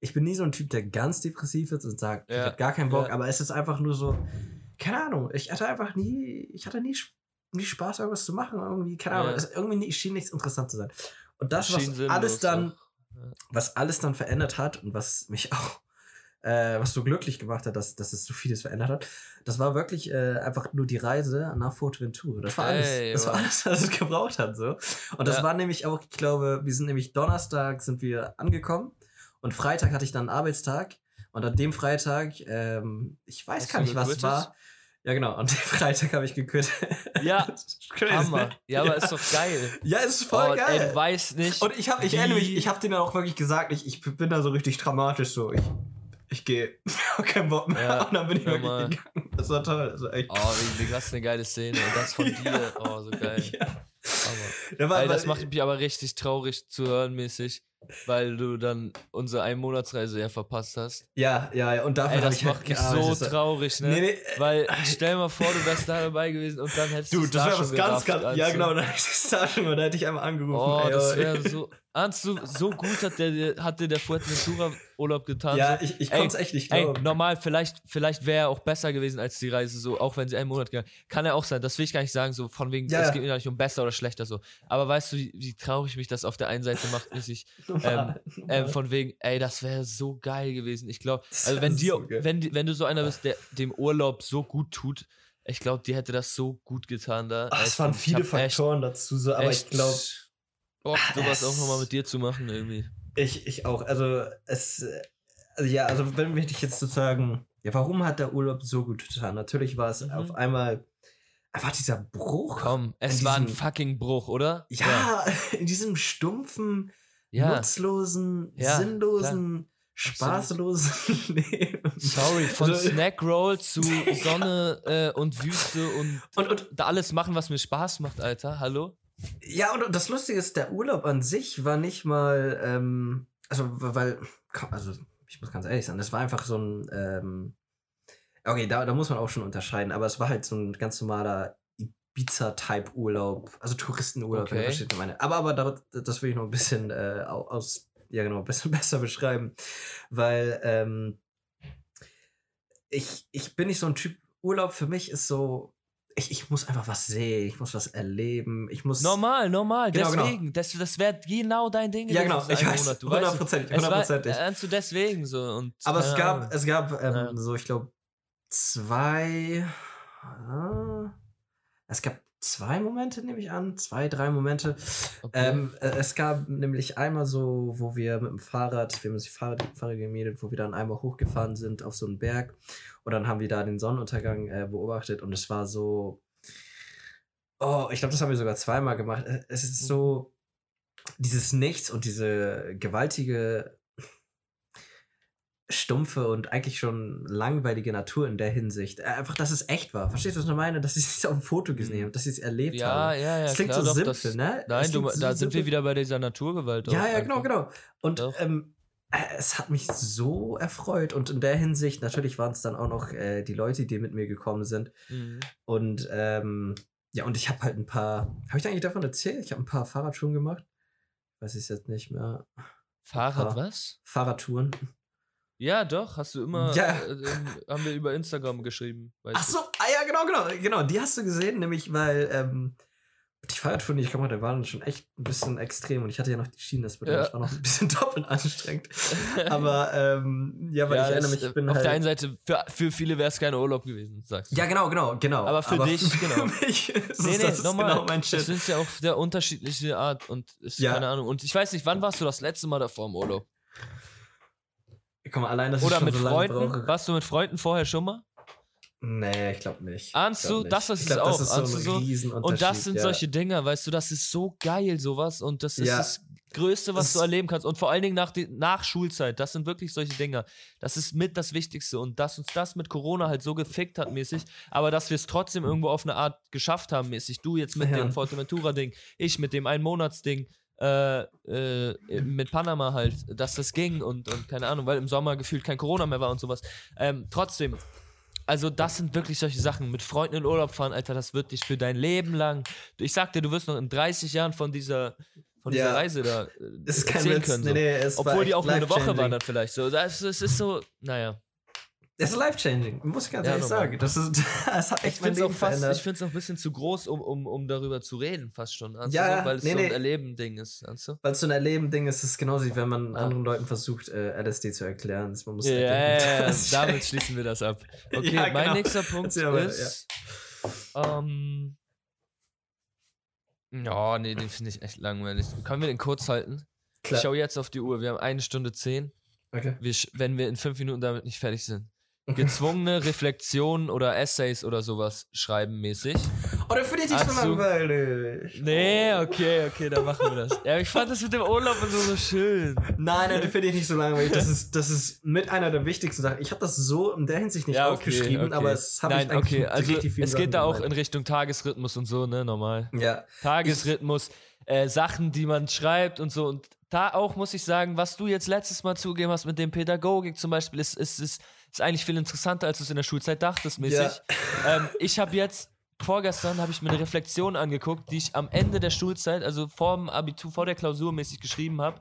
ich bin nie so ein Typ, der ganz depressiv ist und sagt, ich Ja, habe gar keinen Bock, ja. aber es ist einfach nur so, keine Ahnung, ich hatte einfach nie, ich hatte nie, nie Spaß, irgendwas zu machen, irgendwie, keine Ahnung, Ja. es, irgendwie schien nichts interessant zu sein. Und das, Schien was alles dann. Ja. was alles dann verändert hat und was mich auch äh, was so glücklich gemacht hat, dass, dass es so vieles verändert hat. Das war wirklich äh, einfach nur die Reise nach Forteventura. Das war alles, Ey, das war alles, was es gebraucht hat. So. Und das Ja. war nämlich auch, ich glaube, wir sind nämlich Donnerstag sind wir angekommen und Freitag hatte ich dann einen Arbeitstag. Und an dem Freitag, ähm, ich weiß Hast gar nicht, was es war. Ja, genau. An dem Freitag habe ich gekürzt. Ja, Hammer. Ja, aber ist doch geil. Ja, ist voll oh, geil. Ey, du weißt nicht. Und ich habe, ich erinnere mich, ich habe denen auch wirklich gesagt, ich, ich bin da so richtig dramatisch so, ich, ich gehe, keinen Bock mehr. Ja, und dann bin ich wirklich mal. gegangen. Das war toll. Also echt. Oh, wie, wie krass eine geile Szene. Und das von Ja. dir. Oh, so geil. Ja. Hammer. Da war, Ey, das war- macht mich aber richtig traurig zu hören mäßig, weil du dann unsere Einmonatsreise ja verpasst hast. ja, ja, ja. Und dafür Ey, das ich macht mich so traurig, ne? Nee, nee, Weil stell mal vor, du wärst da dabei gewesen und dann hättest du, du's das da wäre was ganz, ganz. Ja, genau, da hätte ich das da schon, da hätte ich einmal angerufen. Oh, ey, das wäre so. Du, so gut hat der, dir- hat dir der Fuerteventura-Urlaub getan. Ja, so. ich, ich Ey, konnte es echt nicht Ey, glauben. normal, vielleicht, vielleicht wäre er auch besser gewesen als die Reise, so, auch wenn sie einen Monat gegangen Kann er auch sein, das will ich gar nicht sagen, so von wegen, Ja, es geht mir gar nicht um besser oder schlechter, so. Aber weißt du, wie, wie traurig mich das auf der einen Seite macht, mäßig, Normal, ähm, normal. von wegen, ey, das wäre so geil gewesen. Ich glaube, also wenn dir, so wenn, die- wenn du so einer bist, der dem Urlaub so gut tut, ich glaube, dir hätte das so gut getan da. Ach, Ey, es waren ich viele hab echt- Faktoren dazu, so, aber ich glaube, Bock, sowas es- auch nochmal mit dir zu machen, irgendwie. Ich, ich auch. Also, es. Also ja, also, wenn dich jetzt sozusagen. Ja, warum hat der Urlaub so gut getan? Natürlich war es Mhm. auf einmal. Einfach dieser Bruch. Komm, es war ein fucking Bruch, oder? Ja, in diesem stumpfen, Ja. nutzlosen, Ja, sinnlosen, Absolut. spaßlosen Leben. Sorry, von Also- Snackroll zu Sonne äh, und Wüste und Und, und da alles machen, was mir Spaß macht, Alter. Hallo? Ja, und das Lustige ist, der Urlaub an sich war nicht mal, ähm, also, weil, also, ich muss ganz ehrlich sein, das war einfach so ein, ähm, okay, da, da muss man auch schon unterscheiden, aber es war halt so ein ganz normaler Ibiza-Type-Urlaub, also Touristenurlaub, wenn Okay. verstehst, was ich meine. Aber, aber da, das will ich noch ein bisschen äh, au- aus, ja genau, ein bisschen besser beschreiben, weil, ähm, ich, ich bin nicht so ein Typ, Urlaub für mich ist so, ich, ich muss einfach was sehen, ich muss was erleben, ich muss. Normal, normal. Genau, genau. deswegen. Das, das wäre genau dein Ding. Ja, genau, ich weiß, Monat, du weißt, hundertprozentig, es war hundertprozentig. ernst du deswegen so. Und, Aber es gab, Ahnung. es gab ähm, so, ich glaube, zwei. ah, es gab zwei Momente, nehme ich an. Zwei, drei Momente. Okay. Ähm, äh, es gab nämlich einmal so, wo wir mit dem Fahrrad, wir haben uns die Fahrrad, Fahrrad gemietet, wo wir dann einmal hochgefahren sind auf so einen Berg. Und dann haben wir da den Sonnenuntergang äh, beobachtet und es war so. Oh, ich glaube, das haben wir sogar zweimal gemacht. Äh, Es ist so. Dieses Nichts und diese gewaltige stumpfe und eigentlich schon langweilige Natur in der Hinsicht. Äh, Einfach, dass es echt war. Verstehst du, was ich meine? Dass ich es auf dem Foto gesehen habe, dass ich es erlebt ja, habe. ja, ja. Das klingt klar, so doch, simpel, das, ne? Nein, du, so da sind wir wieder bei dieser Naturgewalt. Ja, ja, genau, einfach. genau. Und Doch. ähm, äh, es hat mich so erfreut. Und in der Hinsicht, natürlich waren es dann auch noch äh, die Leute, die mit mir gekommen sind. Mhm. Und ähm, ja, und ich habe halt ein paar. Habe ich dir eigentlich davon erzählt? Ich habe ein paar Fahrradtouren gemacht. Weiß ich jetzt nicht mehr. Fahrrad, was? Fahrradtouren. Ja, doch, hast du immer, Ja. äh, ähm, haben wir über Instagram geschrieben. Ach so, ah ja, genau, genau, genau. Die hast du gesehen, nämlich weil ähm, die Fahrradtouren, die ich gemacht habe, waren schon echt ein bisschen extrem. Und ich hatte ja noch die Schienen, das bedeutet, Ja. das war noch ein bisschen doppelt anstrengend. Aber ähm, ja, weil ja, ich erinnere das, mich, ich äh, bin auf halt. der einen Seite, für, für viele wäre es kein Urlaub gewesen, sagst du. ja, genau, genau, genau. Aber für dich, genau. Für mich ist Nee, nee, das nochmal. genau mein das Shit. ist ja auch der unterschiedliche Art und ist Ja. keine Ahnung. Und ich weiß nicht, wann warst du das letzte Mal davor im Urlaub? Mal, allein, dass ich Oder schon mit so Freunden? brauche. Warst du mit Freunden vorher schon mal? Nee, ich glaube nicht. Ahnst Ich glaub du, nicht. das ist ich es glaub, auch. Das ist so so? Und das sind ja. solche Dinge, weißt du, das ist so geil, sowas. Und das ist Ja. das Größte, was Das- du erleben kannst. Und vor allen Dingen nach, die, nach Schulzeit. Das sind wirklich solche Dinge. Das ist mit das Wichtigste. Und dass uns das mit Corona halt so gefickt hat, mäßig. Aber dass wir es trotzdem irgendwo auf eine Art geschafft haben, mäßig. Du jetzt mit Ja. dem Forteventura-Ding, ich mit dem Einmonatsding. Äh, äh, mit Panama halt, dass das ging und, und keine Ahnung, weil im Sommer gefühlt kein Corona mehr war und sowas. Ähm, trotzdem, also das sind wirklich solche Sachen. Mit Freunden in Urlaub fahren, Alter, das wird dich für dein Leben lang. Ich sag dir, du wirst noch in 30 Jahren von dieser, von dieser Ja. Reise da äh, Es ist kein erzählen Witz. können. Nee, So. nee, war Obwohl die auch nur eine Woche waren dann vielleicht so. Das, es ist so, naja. Es ist life-changing, muss ich ganz Ja, ehrlich normal. sagen. Das, ist, das hat Ich echt mein finde es auch Leben fast, verändert. ich find's auch ein bisschen zu groß, um, um, um darüber zu reden, fast schon. Weißt Ja, ja, weil es nee, so ein nee. Erleben-Ding ist, du? Weil es so ein Erleben-Ding ist, ist es genauso wie wenn man Ja. anderen Leuten versucht, äh, LSD zu erklären. Man muss Ja, halt ja, ja, damit schließen wir das ab. Okay, Ja, mein genau. nächster Punkt mal, ist. Ähm, ja, nee, den finde ich echt langweilig. Können wir den kurz halten? Ich Klar. schau jetzt auf die Uhr. Wir haben eine Stunde zehn. Okay. Wir, wenn wir in fünf Minuten damit nicht fertig sind. Gezwungene Reflexionen oder Essays oder sowas schreiben mäßig. Oh, dann finde ich dich so langweilig. Nee, okay, okay, dann machen wir das. Ja, ich fand das mit dem Urlaub und so so schön. Nein, nein, den finde ich nicht so langweilig. Das ist, das ist mit einer der wichtigsten Sachen. Ich habe das so in der Hinsicht nicht Ja, okay, aufgeschrieben, okay. aber es habe ich eigentlich okay, also richtig vielen es geht da Sachen auch in gemeint. Richtung Tagesrhythmus und so, ne, normal. Ja, Tagesrhythmus, äh, Sachen, die man schreibt und so. Und da auch muss ich sagen, was du jetzt letztes Mal zugegeben hast mit dem Pädagogik zum Beispiel, ist, ist, ist, ist eigentlich viel interessanter, als du es in der Schulzeit dachtest, mäßig. Ähm, ich habe jetzt, vorgestern habe ich mir eine Reflexion angeguckt, die ich am Ende der Schulzeit, also vor dem Abitur, vor der Klausur mäßig geschrieben habe.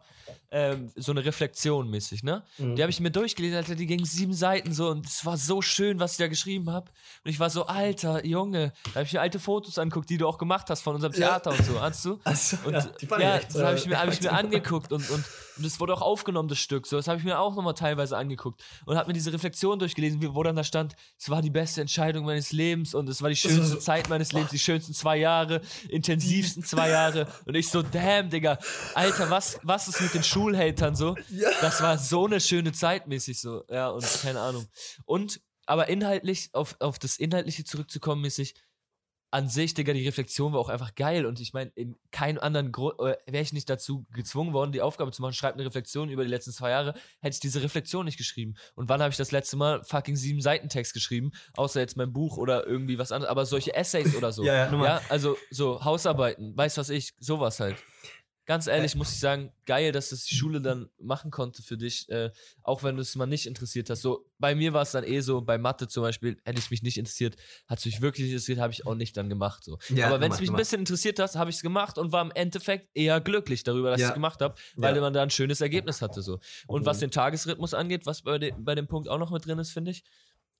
Ähm, so eine Reflexion mäßig, ne? Mhm. Die habe ich mir durchgelesen, Alter, die ging sieben Seiten so und es war so schön, was ich da geschrieben habe. Und ich war so, Alter, Junge, da habe ich mir alte Fotos angeguckt, die du auch gemacht hast von unserem Ja. Theater und so, hast du? Also, Und ja, die fand ich ja, echt, das habe ich mir, hab ich mir angeguckt und, und, und das wurde auch aufgenommen, das Stück. So, das habe ich mir auch nochmal teilweise angeguckt und habe mir diese Reflexion durchgelesen, wo dann da stand, es war die beste Entscheidung meines Lebens und es war die schönste Zeit meines Lebens, die schönsten zwei Jahre, intensivsten zwei Jahre. Und ich so, damn, Digga, Alter, was, was ist mit den Schulhatern so? Das war so eine schöne Zeit mäßig so. Ja, und keine Ahnung. Und, aber inhaltlich, auf, auf das Inhaltliche zurückzukommen mäßig, an sich, Digga, die Reflexion war auch einfach geil. Und ich meine, in keinem anderen Grund äh, wäre ich nicht dazu gezwungen worden, die Aufgabe zu machen, schreib eine Reflexion über die letzten zwei Jahre, hätte ich diese Reflexion nicht geschrieben. Und wann habe ich das letzte Mal fucking sieben Seiten Text geschrieben? Außer jetzt mein Buch oder irgendwie was anderes. Aber solche Essays oder so. Ja, ja, ja, also so Hausarbeiten, weiß was ich, sowas halt. Ganz ehrlich muss ich sagen, geil, dass das die Schule dann machen konnte für dich, äh, auch wenn du es mal nicht interessiert hast. So, bei mir war es dann eh so, bei Mathe zum Beispiel, hätte ich mich nicht interessiert, hat es mich wirklich interessiert, habe ich auch nicht dann gemacht. So. Ja, Aber wenn es mich ein bisschen interessiert hat, habe ich es gemacht und war im Endeffekt eher glücklich darüber, dass Ja. ich es gemacht habe, weil Ja. man da ein schönes Ergebnis hatte. So. Und was Mhm. den Tagesrhythmus angeht, was bei, de bei dem Punkt auch noch mit drin ist, finde ich,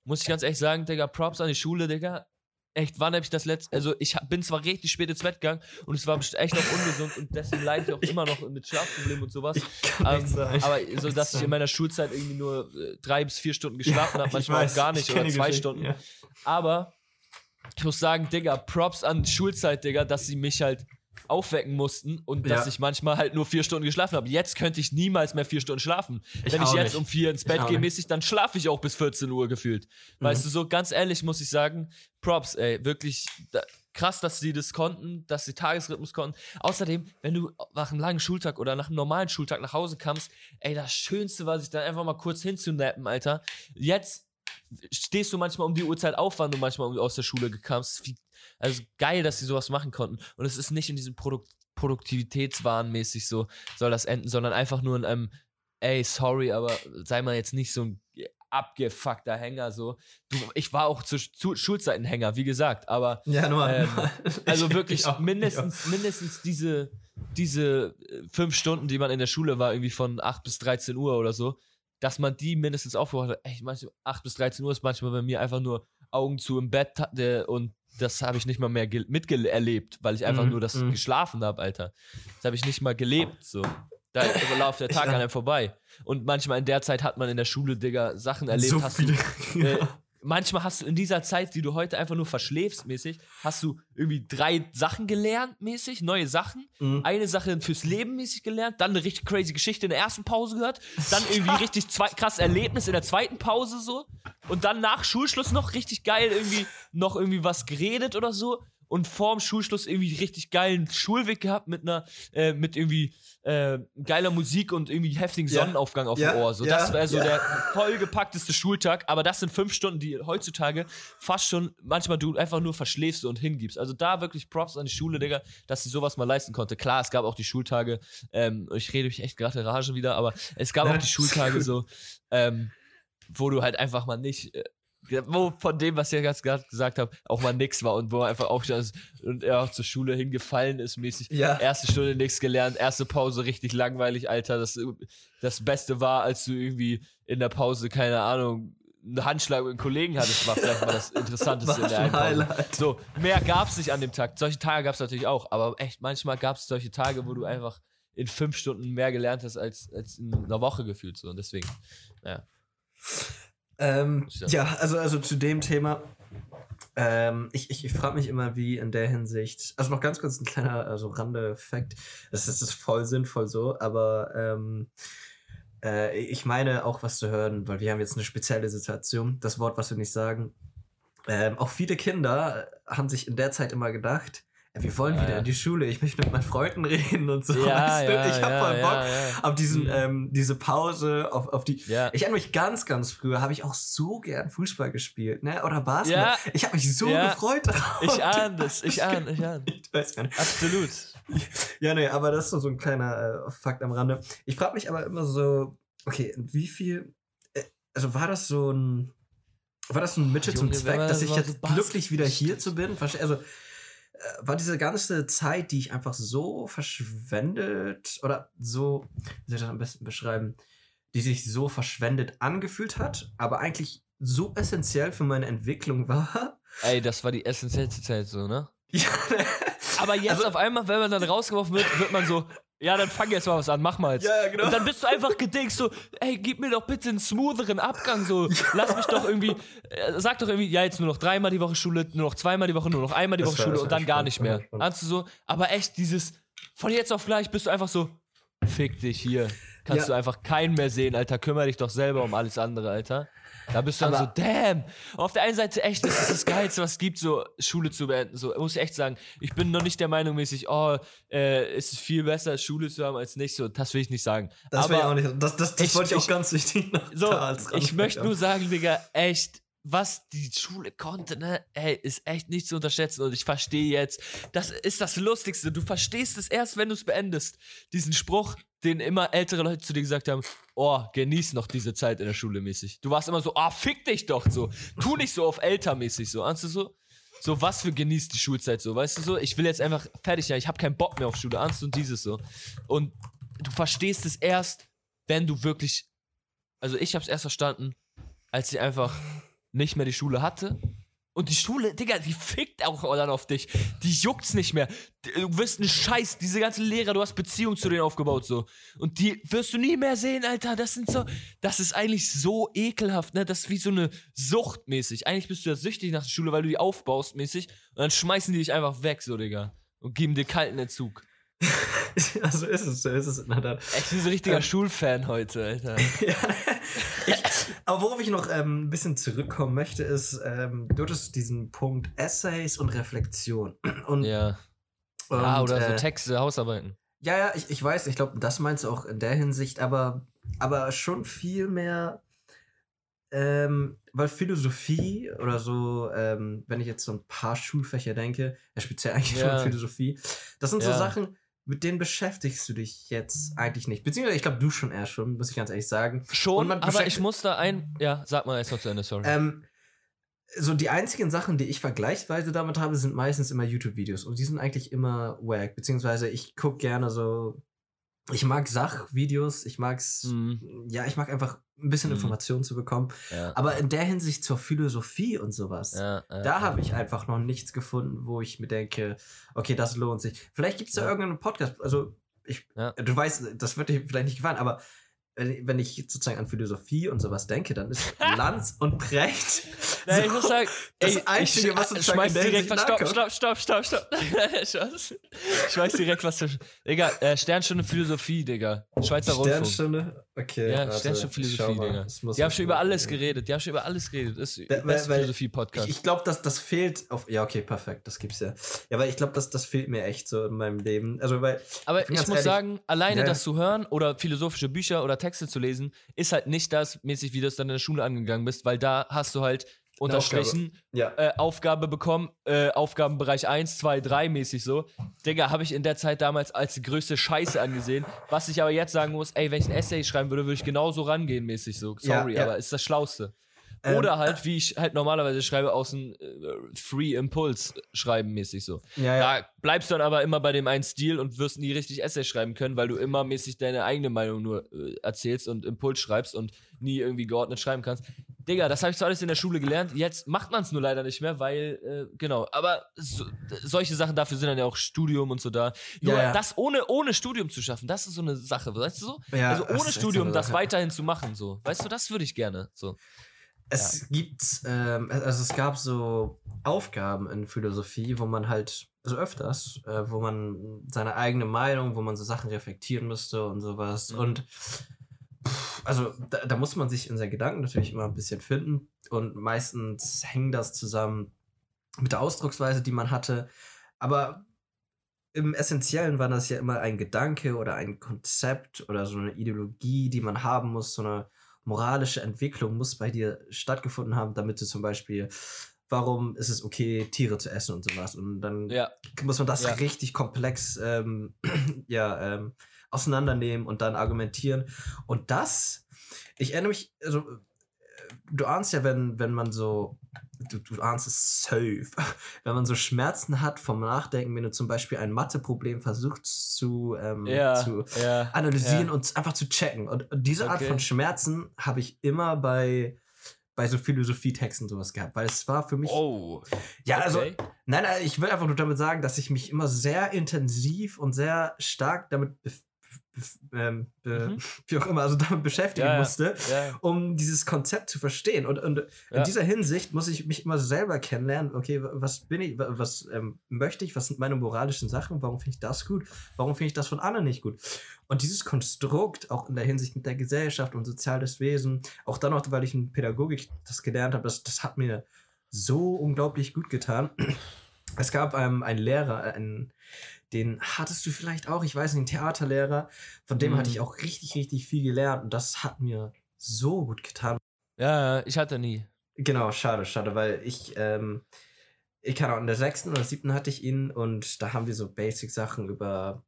muss ich ganz ehrlich sagen, Digga, Props an die Schule, Digga. Echt, wann habe ich das letzte, also ich bin zwar richtig spät ins Bett gegangen und es war echt noch ungesund und deswegen leide ich auch immer noch mit Schlafproblemen und sowas. Kann Ähm, sein. aber so, dass ich sein. in meiner Schulzeit irgendwie nur äh, drei bis vier Stunden geschlafen habe, ich manchmal weiß, auch gar ich nicht oder zwei Geschichten, Stunden. ja. Aber ich muss sagen, Digga, Props an die Schulzeit, Digga, dass sie mich halt aufwecken mussten und dass Ja. ich manchmal halt nur vier Stunden geschlafen habe. Jetzt könnte ich niemals mehr vier Stunden schlafen. Ich Wenn ich jetzt nicht. um vier ins Bett gehe, mäßig, dann schlafe ich auch bis 14 Uhr gefühlt. Weißt du, so ganz ehrlich muss ich sagen, Props, ey, wirklich da, krass, dass sie das konnten, dass sie Tagesrhythmus konnten. Außerdem, wenn du nach einem langen Schultag oder nach einem normalen Schultag nach Hause kamst, ey, das Schönste war, sich dann einfach mal kurz hinzunappen, Alter. Jetzt stehst du manchmal um die Uhrzeit auf, wann du manchmal aus der Schule kamst. Wie, also geil, dass sie sowas machen konnten. Und es ist nicht in diesem Produkt, Produktivitätswahn mäßig so, soll das enden, sondern einfach nur in einem, ey, sorry, aber sei mal jetzt nicht so ein abgefuckter Hänger so. Du, ich war auch zu, zu Schulzeiten Hänger, wie gesagt, aber Ja, nur ähm, also Ich- wirklich ich auch, mindestens, mindestens diese, diese äh, fünf Stunden, die man in der Schule war, irgendwie von 8 bis 13 Uhr oder so, dass man die mindestens aufgebracht hat. Ey, manchmal 8 bis 13 Uhr ist manchmal bei mir einfach nur Augen zu im Bett und das habe ich nicht mal mehr miterlebt, weil ich einfach Mhm, nur das mhm. geschlafen habe, Alter. Das habe ich nicht mal gelebt, so. Da läuft der Tag an einem vorbei. Und manchmal in der Zeit hat man in der Schule, Digga, Sachen erlebt. so hast viele. Du, äh, manchmal hast du in dieser Zeit, die du heute einfach nur verschläfst, mäßig, hast du irgendwie drei Sachen gelernt, mäßig, neue Sachen. Mhm. Eine Sache fürs Leben mäßig gelernt, dann eine richtig crazy Geschichte in der ersten Pause gehört, dann irgendwie richtig zwei, krass Erlebnis in der zweiten Pause so und dann nach Schulschluss noch richtig geil irgendwie noch irgendwie was geredet oder so und vorm Schulschluss irgendwie richtig geilen Schulweg gehabt mit einer äh, mit irgendwie äh, geiler Musik und irgendwie heftigen Ja. Sonnenaufgang auf Ja, dem Ohr. So, ja, das wäre so der vollgepackteste Schultag, aber das sind fünf Stunden, die heutzutage fast schon manchmal du einfach nur verschläfst und hingibst. Also da wirklich Props an die Schule, Digga, dass sie sowas mal leisten konnte. Klar, es gab auch die Schultage, ähm, ich rede mich echt gerade Rage wieder, aber es gab Ja, auch die Schultage so, ähm, wo du halt einfach mal nicht. Wo von dem, was ich jetzt gerade gesagt habe, auch mal nix war und wo er einfach aufstand ist und er auch zur Schule hingefallen ist, mäßig. Ja. Erste Stunde nichts gelernt, erste Pause richtig langweilig, Alter. Das, das Beste war, als du irgendwie in der Pause, keine Ahnung, einen Handschlag mit einem Kollegen hattest, war vielleicht mal das Interessanteste in der Einpause. Highlight. So, mehr gab's nicht an dem Tag. Solche Tage gab's natürlich auch, aber echt, manchmal gab's solche Tage, wo du einfach in fünf Stunden mehr gelernt hast als, als in einer Woche gefühlt so. Und deswegen, ja. Ähm, ja- ja, also, also zu dem Thema. Ähm, ich ich, ich frage mich immer, wie in der Hinsicht. Also noch ganz kurz ein kleiner also Rande-Fact. Das ist, das ist voll sinnvoll so, aber ähm, äh, ich meine auch was zu hören, weil wir haben jetzt eine spezielle Situation. Das Wort, was wir nicht sagen. Ähm, auch viele Kinder haben sich in der Zeit immer gedacht, wir wollen wieder ja. in die Schule, ich möchte mit meinen Freunden reden und so. Ja, ja, ich habe voll Bock auf diesen, Mhm. ähm, diese Pause, auf, auf die, ich erinnere mich ganz, ganz früher, habe ich auch so gern Fußball gespielt, ne? Oder Basketball. Ich habe mich so gefreut darauf. Ich ahne das, ich ahne, ich ahne. Ich weiß gar nicht. Absolut. Ja, nee, aber das ist so so ein kleiner äh, Fakt am Rande. Ich frage mich aber immer so, okay, wie viel, äh, also war das so ein, war das so ein Mittel zum Zweck, dass ich so jetzt Basket glücklich wieder hier zu bin? Also, war diese ganze Zeit, die ich einfach so verschwendet oder so, wie soll ich das am besten beschreiben, die sich so verschwendet angefühlt hat, aber eigentlich so essentiell für meine Entwicklung war. Ey, das war die essentiellste Zeit so, ne? Ja, Aber jetzt Also- auf einmal, wenn man dann rausgeworfen wird, wird man so, ja, dann fang jetzt mal was an, mach mal jetzt. Ja, genau. Und dann bist du einfach gedingt so, ey, gib mir doch bitte einen smootheren Abgang, so, lass mich doch irgendwie, äh, sag doch irgendwie, ja, jetzt nur noch dreimal die Woche Schule, nur noch zweimal die Woche, nur noch einmal die Das Woche war- Schule und dann gar spannend, nicht das war mehr. Ahnst du so, aber echt dieses, von jetzt auf gleich bist du einfach so, fick dich hier. Kannst Ja. du einfach keinen mehr sehen, Alter, kümmere dich doch selber um alles andere, Alter. Da bist du dann Aber- so, damn. Auf der einen Seite echt, das ist das Geilste, was es gibt, so Schule zu beenden. So, muss ich echt sagen, ich bin noch nicht der Meinung mäßig, oh, äh, ist es viel besser, Schule zu haben als nicht. So, das will ich nicht sagen. Das, will ich Aber auch nicht, das, das, das ich- wollte ich auch ganz wichtig so, ich möchte nur sagen, Digga, echt, was die Schule konnte, ne, ey, ist echt nicht zu unterschätzen. Und ich verstehe jetzt, das ist das Lustigste. Du verstehst es erst, wenn du es beendest. Diesen Spruch, den immer ältere Leute zu dir gesagt haben, oh, genieß noch diese Zeit in der Schule mäßig. Du warst immer so, ah, fick dich doch so. Tu nicht so auf älter mäßig so. Ahnst du so? So, was für genießt die Schulzeit so, weißt du so? Ich will jetzt einfach fertig sein, ich habe keinen Bock mehr auf Schule, ahnst du und dieses so. Und du verstehst es erst, wenn du wirklich, also ich habe es erst verstanden, als ich einfach nicht mehr die Schule hatte. Und die Schule, Digga, die fickt auch dann auf dich. Die juckt's nicht mehr. Du wirst ein Scheiß. Diese ganzen Lehrer, du hast Beziehung zu denen aufgebaut, so. Und die wirst du nie mehr sehen, Alter. Das sind so, das ist eigentlich so ekelhaft, ne? Das ist wie so eine Sucht mäßig. Eigentlich bist du ja süchtig nach der Schule, weil du die aufbaust mäßig. Und dann schmeißen die dich einfach weg, so, Digga. Und geben dir kalten Entzug. Also ist es, so ist es in der Tat. Echt, so ein richtiger Ähm. Schulfan heute, Alter. ja. ich, aber worauf ich noch ähm, ein bisschen zurückkommen möchte, ist, ähm, du hattest diesen Punkt Essays und Reflexion. Und, Ja. und ja, oder so äh, Texte, Hausarbeiten. Ja, ja, ich, ich weiß, ich glaube, das meinst du auch in der Hinsicht, aber, aber schon viel mehr, ähm, weil Philosophie oder so, ähm, wenn ich jetzt so ein paar Schulfächer denke, ja, speziell eigentlich Ja. schon Philosophie, das sind so Ja. Sachen, mit denen beschäftigst du dich jetzt eigentlich nicht. Beziehungsweise, ich glaube, du schon eher schon, muss ich ganz ehrlich sagen. Schon, aber ich muss da ein. Ja, sag mal erst noch zu Ende, sorry. Ähm, so die einzigen Sachen, die ich vergleichsweise damit habe, sind meistens immer YouTube-Videos und die sind eigentlich immer wack. Beziehungsweise ich gucke gerne so, ich mag Sachvideos, ich mag's, Mhm. ja, ich mag einfach ein bisschen Mhm. Informationen zu bekommen. ja. Aber in der Hinsicht zur Philosophie und sowas, ja, ja, da habe ich einfach noch nichts gefunden, wo ich mir denke, okay, das lohnt sich. Vielleicht gibt es da irgendeinen Podcast, also ich, du weißt, das wird dir vielleicht nicht gefallen, aber wenn ich sozusagen an Philosophie und sowas denke, dann ist Lanz und Precht Nein, ich muss sagen, das ey, Einzige, ich, was uns schmeiß direkt was. Stopp, stopp, stopp, stopp, stopp. Ich weiß direkt was. Zu, Digga, äh, Sternstunde Philosophie, Digga. Schweizer Rundfunk. Sternstunde? Okay. Ja, warte, Sternstunde ich schau Philosophie, mal. Digga. Die haben ich schon über alles gucken. geredet. Die haben schon über alles geredet. Das ist Weil- der beste weil- Philosophie-Podcast. Ich, ich glaube, dass das fehlt auf. Ja, okay, perfekt, das gibt's ja. Ja, aber ich glaube, dass das fehlt mir echt so in meinem Leben. Also, weil. Aber ich ganz muss ehrlich- sagen, alleine Ja. das zu hören oder philosophische Bücher oder Texte zu lesen, ist halt nicht das mäßig, wie du es dann in der Schule angegangen bist, weil da hast du halt unterstrichen, Ja. äh, Aufgabe bekommen, äh, Aufgabenbereich 1, 2, 3 mäßig so. Digga, habe ich in der Zeit damals als die größte Scheiße angesehen. Was ich aber jetzt sagen muss, ey, wenn ich ein Essay schreiben würde, würde ich genauso rangehen mäßig so. Ja, Sorry, ja. aber ist das Schlauste. Ähm, Oder halt, wie ich halt normalerweise schreibe, aus dem äh, Free Impulse schreiben mäßig so. ja, ja. Da bleibst du dann aber immer bei dem einen Stil und wirst nie richtig Essay schreiben können, weil du immer mäßig deine eigene Meinung nur äh, erzählst und Impuls schreibst und nie irgendwie geordnet schreiben kannst. Digga, das habe ich zwar alles in der Schule gelernt, jetzt macht man es nur leider nicht mehr, weil, äh, genau, aber so, solche Sachen, dafür sind dann ja auch Studium und so da. Nur Ja, ja. das ohne, ohne Studium zu schaffen, das ist so eine Sache, weißt du so? Ja, also ohne so Studium eine das weiterhin zu machen, so. Weißt du, das würde ich gerne, so. Es gibt, ähm, also es gab so Aufgaben in Philosophie, wo man halt, also öfters, äh, wo man seine eigene Meinung, wo man so Sachen reflektieren müsste und sowas. Mhm. Und also da, da muss man sich in seinen Gedanken natürlich immer ein bisschen finden. Und meistens hängt das zusammen mit der Ausdrucksweise, die man hatte. Aber im Essentiellen war das ja immer ein Gedanke oder ein Konzept oder so eine Ideologie, die man haben muss, so eine moralische Entwicklung muss bei dir stattgefunden haben, damit du zum Beispiel, warum ist es okay, Tiere zu essen und sowas. Und dann Ja, muss man das Ja. richtig komplex ähm, ja, ähm, auseinandernehmen und dann argumentieren. Und das, ich erinnere mich, also, du ahnst ja, wenn, wenn man so, du, du ahnst es safe, wenn man so Schmerzen hat vom Nachdenken, wenn du zum Beispiel ein Matheproblem versuchst zu, ähm, ja, zu ja. analysieren ja. und einfach zu checken. Und diese Art Okay. von Schmerzen habe ich immer bei, bei so Philosophietexten sowas gehabt, weil es war für mich. Oh, ja, also, okay. nein, nein, ich will einfach nur damit sagen, dass ich mich immer sehr intensiv und sehr stark damit, bef- bef- ähm, Mhm. wie auch immer, also damit beschäftigen Ja, musste, ja, um dieses Konzept zu verstehen. Und, und in Ja. dieser Hinsicht muss ich mich immer selber kennenlernen. Okay, wa- was bin ich, wa- was ähm, möchte ich, was sind meine moralischen Sachen, warum finde ich das gut, warum finde ich das von anderen nicht gut. Und dieses Konstrukt, auch in der Hinsicht mit der Gesellschaft und soziales Wesen, auch dann noch, weil ich in Pädagogik das gelernt habe, das, das hat mir so unglaublich gut getan. Es gab ähm, einen Lehrer, einen, den hattest du vielleicht auch, ich weiß nicht, einen Theaterlehrer, von dem Mhm. hatte ich auch richtig, richtig viel gelernt und das hat mir so gut getan. ja, ich hatte nie. Genau, schade, schade, weil ich, ähm, ich kann auch in der sechsten oder siebten hatte ich ihn und da haben wir so Basic-Sachen über,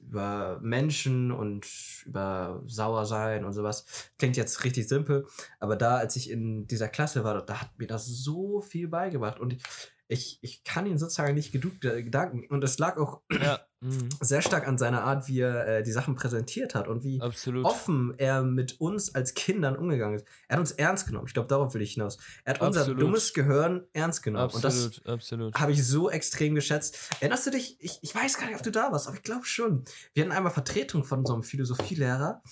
über Menschen und über Sauersein und sowas. Klingt jetzt richtig simpel, aber da, als ich in dieser Klasse war, da hat mir das so viel beigebracht und ich, ich kann ihn sozusagen nicht genug äh, Gedanken und es lag auch Ja, mhm. sehr stark an seiner Art, wie er äh, die Sachen präsentiert hat und wie absolut. offen er mit uns als Kindern umgegangen ist. Er hat uns ernst genommen. Ich glaube, darauf will ich hinaus. Er hat unser Absolut. dummes Gehirn ernst genommen. Und das Absolut, absolut. habe ich so extrem geschätzt. Erinnerst du dich? Ich, ich weiß gar nicht, ob du da warst, aber ich glaube schon. Wir hatten einmal Vertretung von so einem Philosophielehrer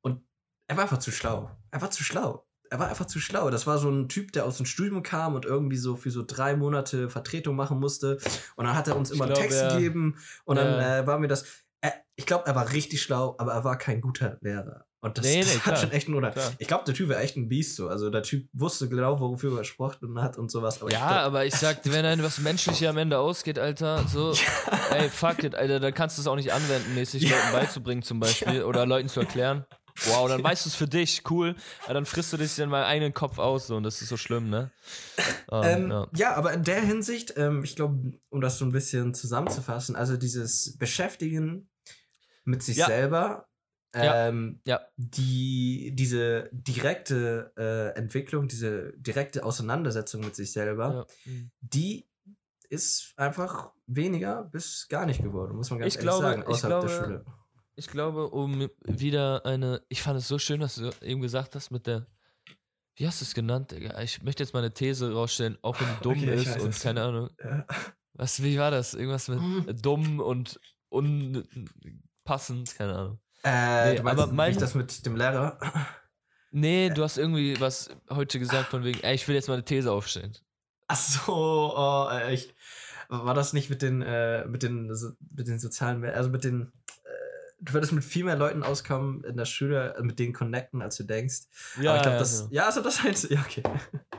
und er war einfach zu schlau. Er war zu schlau. Er war einfach zu schlau. Das war so ein Typ, der aus dem Studium kam und irgendwie so für so drei Monate Vertretung machen musste. Und dann hat er uns Ich immer einen glaub, Text ja. gegeben und dann Ja. äh, war mir das. Er, ich glaube, er war richtig schlau, aber er war kein guter Lehrer. Und das, Nee, nee, das hat schon echt einen Oder. Klar. Ich glaube, der Typ war echt ein Biest so. Also der Typ wusste genau, wofür er gesprochen hat und sowas. Aber ich Ja, glaub- aber ich sag, wenn einem was Menschliches am Ende ausgeht, Alter, so, ey, fuck it, Alter, dann kannst du es auch nicht anwenden, mäßig Ja. Leuten beizubringen zum Beispiel oder Leuten zu erklären. Wow, dann weißt du es für dich, cool, aber dann frisst du dich in meinen eigenen Kopf aus so, und das ist so schlimm, ne? Ähm, Ähm, ja. ja. aber in der Hinsicht, ähm, ich glaube, um das so ein bisschen zusammenzufassen, also dieses Beschäftigen mit sich Ja. selber, ähm, Ja. die, diese direkte äh, Entwicklung, diese direkte Auseinandersetzung mit sich selber, die ist einfach weniger bis gar nicht geworden, muss man ganz Ich ehrlich glaube- sagen, außerhalb der glaube- Schule. Ich glaube, um wieder eine. Ich fand es so schön, was du eben gesagt hast mit der. Wie hast du es genannt, Digga? Ich möchte jetzt mal eine These rausstellen, auch wenn die dumm Okay, ist und es. keine Ahnung. Ja. Was, wie war das? Irgendwas mit Hm. dumm und unpassend, keine Ahnung. Äh, Nee, du meinst, aber mein- ich das mit dem Lehrer? Nee, du hast irgendwie was heute gesagt von wegen, ey, ich will jetzt mal eine These aufstellen. Ach so, oh, äh, ich, war das nicht mit den, äh, mit den, mit den sozialen, also mit den, äh, du würdest mit viel mehr Leuten auskommen in der Schule, äh, mit denen connecten, als du denkst. Aber ich glaube, das, genau. ja, also das heißt, ja, okay.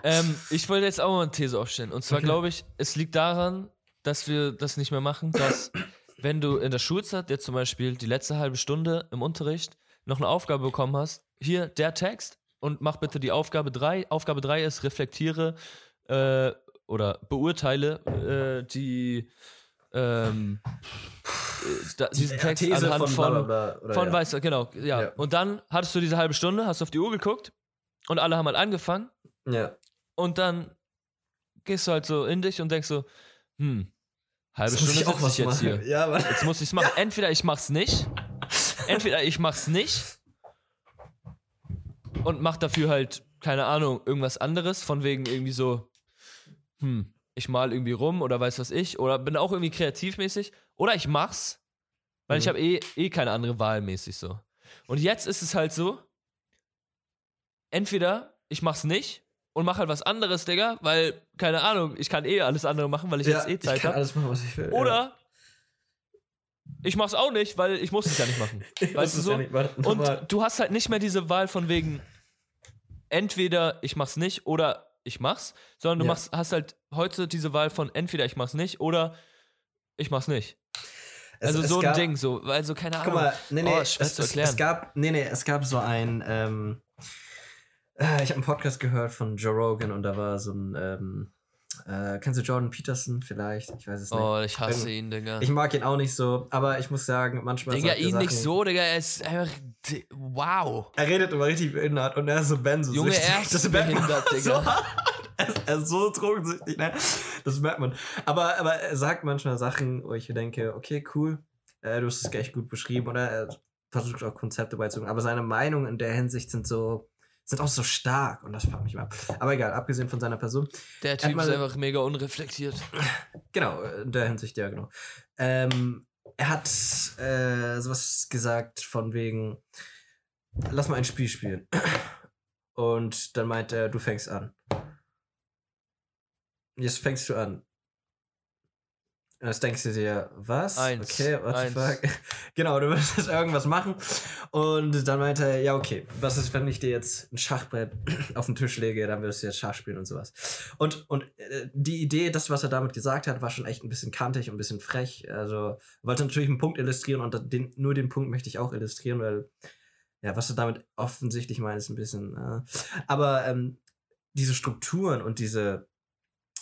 Ähm, ich wollte jetzt auch mal eine These aufstellen. Und zwar Okay. glaube ich, es liegt daran, dass wir das nicht mehr machen, dass wenn du in der Schulzeit jetzt zum Beispiel die letzte halbe Stunde im Unterricht noch eine Aufgabe bekommen hast, hier der Text und mach bitte die Aufgabe 3. Aufgabe 3 ist, reflektiere äh, oder beurteile äh, die ähm, äh, da, diesen Die Text These anhand von von, bla, bla, von ja. Weißer, genau, ja. Ja. Und dann hattest du diese halbe Stunde, hast auf die Uhr geguckt und alle haben halt angefangen Ja. und dann gehst du halt so in dich und denkst so, hm, halbe Das Stunde ich sitze ich was jetzt machen. hier. Ja, Mann. Jetzt muss ich es machen. Entweder ich mach's nicht, entweder ich mach's nicht und mach dafür halt keine Ahnung, irgendwas anderes, von wegen irgendwie so, hm, ich mal irgendwie rum oder weiß was ich, oder bin auch irgendwie kreativmäßig, oder ich mach's, weil ich Mhm. habe eh, eh keine andere Wahl mäßig so. Und jetzt ist es halt so, entweder ich mach's nicht und mach halt was anderes, Digga, weil, keine Ahnung, ich kann eh alles andere machen, weil ich jetzt eh ich Zeit kann habe. alles machen, was ich will. Oder ich mach's auch nicht, weil ich muss es ja nicht machen. ja. Ich weißt du so? machen, Und du hast halt nicht mehr diese Wahl von wegen, entweder ich mach's nicht oder ich mach's, sondern du Ja. machst, hast halt heute diese Wahl von entweder ich mach's nicht oder ich mach's nicht. es- Also es so ein gab- Ding, so, also keine Guck Ahnung. mal, nee, nee, Oh, es, es, zu es, erklären. es gab, nee, nee, es gab so ein, ähm, äh, ich habe einen Podcast gehört von Joe Rogan und da war so ein, ähm, äh, kennst du Jordan Peterson vielleicht? Ich weiß es nicht. Oh, ich hasse ihn, Digga. Ich mag ihn auch nicht so, aber ich muss sagen, manchmal Digga, ihn nicht so, Digga, er ist einfach, wow. Er redet immer richtig behindert und er ist so benzo Junge, er ist behindert, so Digga. hart. Er ist, so drogensüchtig, ne? Das merkt man. Aber, aber er sagt manchmal Sachen, wo ich denke, okay, cool, äh, du hast es echt gut beschrieben oder er versucht auch Konzepte beizubringen. Aber seine Meinungen in der Hinsicht sind so, sind auch so stark und das fuckt mich mal ab. Aber egal, abgesehen von seiner Person. Der Typ mal- ist einfach mega unreflektiert. Genau, in der Hinsicht, ja, genau. Ähm, er hat äh, sowas gesagt von wegen, lass mal ein Spiel spielen. Und dann meint er, du fängst an. Jetzt fängst du an. Jetzt denkst du dir, was? Eins, Okay, what the eins. fuck? genau, du jetzt irgendwas machen. Und dann meinte er, ja, okay, was ist, wenn ich dir jetzt ein Schachbrett auf den Tisch lege, dann wirst du jetzt Schach spielen und sowas. Und, und äh, die Idee, das, was er damit gesagt hat, war schon echt ein bisschen kantig und ein bisschen frech. Also, wollte natürlich einen Punkt illustrieren und den, nur den Punkt möchte ich auch illustrieren, weil, ja, was er damit offensichtlich meint, ist ein bisschen. Äh, aber ähm, diese Strukturen und diese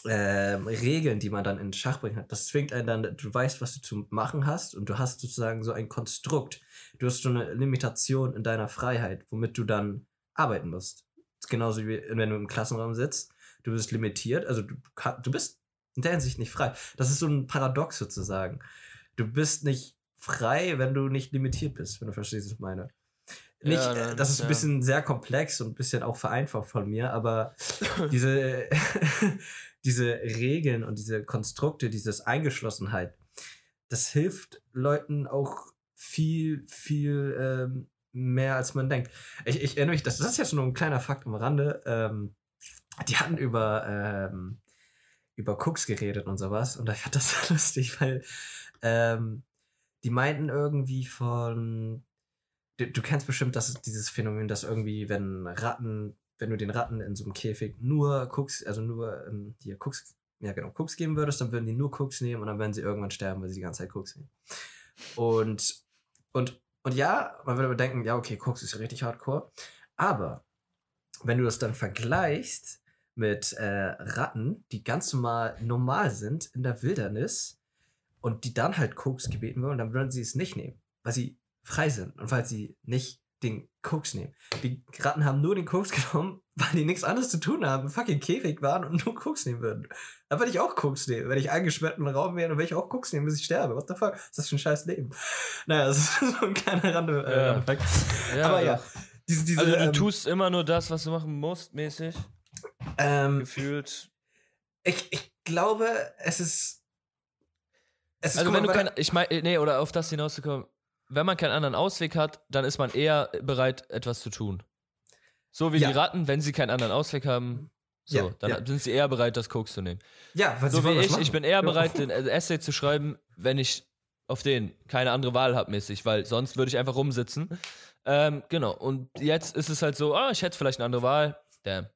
ähm, Regeln, die man dann in Schach bringen hat, das zwingt einen dann, du weißt, was du zu machen hast und du hast sozusagen so ein Konstrukt. Du hast so eine Limitation in deiner Freiheit, womit du dann arbeiten musst. Genauso wie wenn du im Klassenraum sitzt. Du bist limitiert, also du, du bist in der Hinsicht nicht frei. Das ist so ein Paradox sozusagen. Du bist nicht frei, wenn du nicht limitiert bist, wenn du verstehst, was ich meine. Nicht, Ja, dann- das ist ein ja. bisschen sehr komplex und ein bisschen auch vereinfacht von mir, aber diese, diese Regeln und diese Konstrukte, dieses Eingeschlossenheit, das hilft Leuten auch viel, viel ähm, mehr, als man denkt. Ich, ich erinnere mich, das, das ist jetzt nur ein kleiner Fakt am Rande. Ähm, die hatten über, ähm, über Cooks geredet und sowas und ich fand das so lustig, weil ähm, die meinten irgendwie von du, du kennst bestimmt das, dieses Phänomen, dass irgendwie, wenn Ratten, wenn du den Ratten in so einem Käfig nur Cooks, also nur ähm, hier Cooks, ja genau, Cooks geben würdest, dann würden die nur Cooks nehmen und dann werden sie irgendwann sterben, weil sie die ganze Zeit Cooks nehmen. Und, und, und ja, man würde aber denken, ja, okay, Cooks ist richtig hardcore, aber wenn du das dann vergleichst mit äh, Ratten, die ganz normal, normal sind in der Wildernis und die dann halt Koks gebeten würden, dann würden sie es nicht nehmen, weil sie frei sind und weil sie nicht den Koks nehmen. Die Ratten haben nur den Koks genommen, weil die nichts anderes zu tun haben, fucking Käfig waren und nur Koks nehmen würden. Dann würde ich auch Koks nehmen. Wenn ich eingesperrt im Raum wäre, dann würde ich auch Koks nehmen, bis ich sterbe. What the fuck? Ist das für ein scheiß Leben? Naja, das ist so ein kleiner Rande, äh, Ja. Randeffekt. Ja, Aber ja, diese, diese, Also du ähm, tust immer nur das, was du machen musst, mäßig. ähm, Gefühlt. ich, ich glaube, es ist. Es ist Also wenn du kein, ich meine, nee, oder auf das hinauszukommen, wenn man keinen anderen Ausweg hat, dann ist man eher bereit, etwas zu tun. So wie Ja. die Ratten, wenn sie keinen anderen Ausweg haben, so, Ja, dann ja. sind sie eher bereit, das Koks zu nehmen. Ja, weil So wie ich, ich bin eher bereit, den äh, Essay zu schreiben, wenn ich auf den keine andere Wahl habe, mäßig, weil sonst würde ich einfach rumsitzen. Ähm, genau, und jetzt ist es halt so, ah, ich hätte vielleicht eine andere Wahl. Damn.